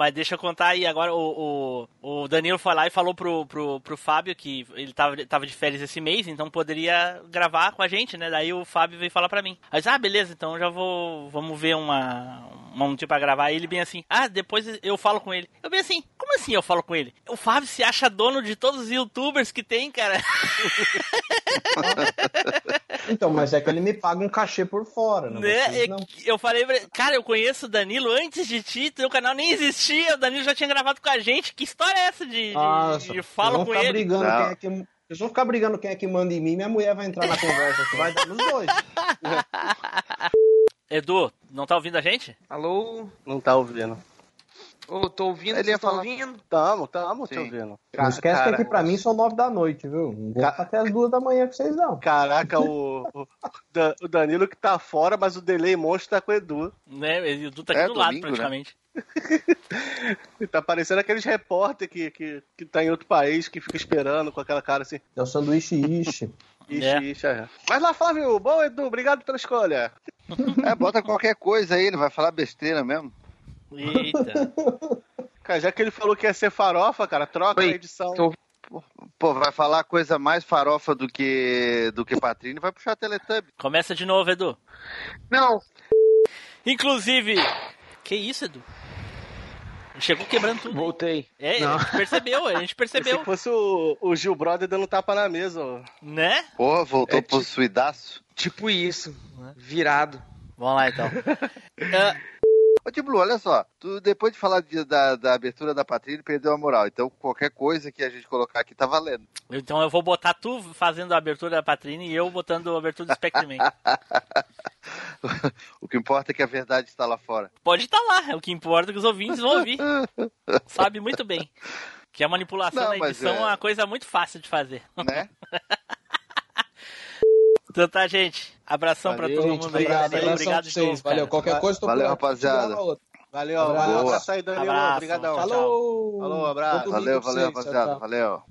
Mas deixa eu contar aí, agora o, o, o Danilo foi lá e falou pro, pro, pro Fábio que ele tava, tava de férias esse mês, então poderia gravar com a gente, né? Daí o Fábio veio falar pra mim. Aí disse, ah, beleza, então já vou. Vamos ver uma. um dia pra gravar. E ele bem assim, ah, depois eu falo com ele. Eu bem assim, como assim eu falo com ele? O Fábio se acha dono de todos os youtubers que tem, cara. Então, mas é que ele me paga um cachê por fora, né? Né? Vocês É não. que Eu falei, pra ele, cara, eu conheço o Danilo antes de ti, teu canal nem existia, o Danilo já tinha gravado com a gente. Que história é essa de, de, Nossa, de vocês fala com ficar ele? brigando quem é que vocês vão ficar brigando quem é que manda em mim, minha mulher vai entrar na conversa, que vai dar nos dois. Edu, não tá ouvindo a gente? Alô? Não tá ouvindo. Ô, tô ouvindo, Ele ia falar- ouvindo? Tamo, tamo te Sim. ouvindo. Não esquece que aqui pra mim são nove da noite, viu? Não vou até as duas da manhã com vocês, não. Caraca, o, o, Da- o Danilo que tá fora, mas o Delay Monstro tá com o Edu. Né? O Edu tá aqui É, do lado, domingo, né? praticamente. Tá parecendo aqueles repórter que, que, que tá em outro país, que fica esperando com aquela cara assim. É o sanduíche ishi. Ixi, É. ixi, é. Mas lá, Flávio, bom, Edu, obrigado pela escolha. É, bota qualquer coisa aí, ele vai falar besteira mesmo. Eita. Cara, já que ele falou que ia ser farofa, cara, troca a edição. Pô, vai falar coisa mais farofa do que do que Patrine, vai puxar Teletubby. Começa de novo, Edu. Não. Inclusive, Que isso, Edu? Chegou quebrando tudo. Voltei. É, Não. a gente percebeu, a gente percebeu. que fosse o, o Gil Brother dando tapa na mesa, ó. Né? Porra, voltou É, possuidaço. Tipo isso. Virado. Vamos lá então. Ô, Tiblu, olha só. Tu, depois de falar de- da, da abertura da Patrícia, perdeu a moral. Então, qualquer coisa que a gente colocar aqui tá valendo. Então eu vou botar tu fazendo a abertura da Patrine e eu botando a abertura do Spectreman. o que importa é que a verdade está lá fora. Pode estar lá, é o que importa é que os ouvintes vão ouvir. Sabe muito bem. Que a manipulação Não, na mas edição é... é- uma coisa muito fácil de fazer. Né? então tá, gente. Abração pra todo mundo aí. Obrigado, abração Obrigado pra de vocês. novo. Valeu. cara. Qualquer coisa, tô Valeu, rapaziada. Valeu, Abraço. valeu. Abraço aí, Danilo. Obrigadão. tchau, Falou! Falou, abraço. Valeu, pra valeu, rapaziada. Valeu.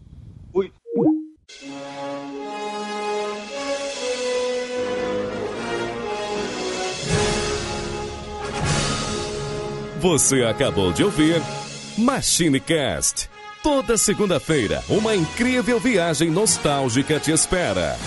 Fui. Você acabou de ouvir MachineCast. Toda segunda-feira, uma incrível viagem nostálgica te espera.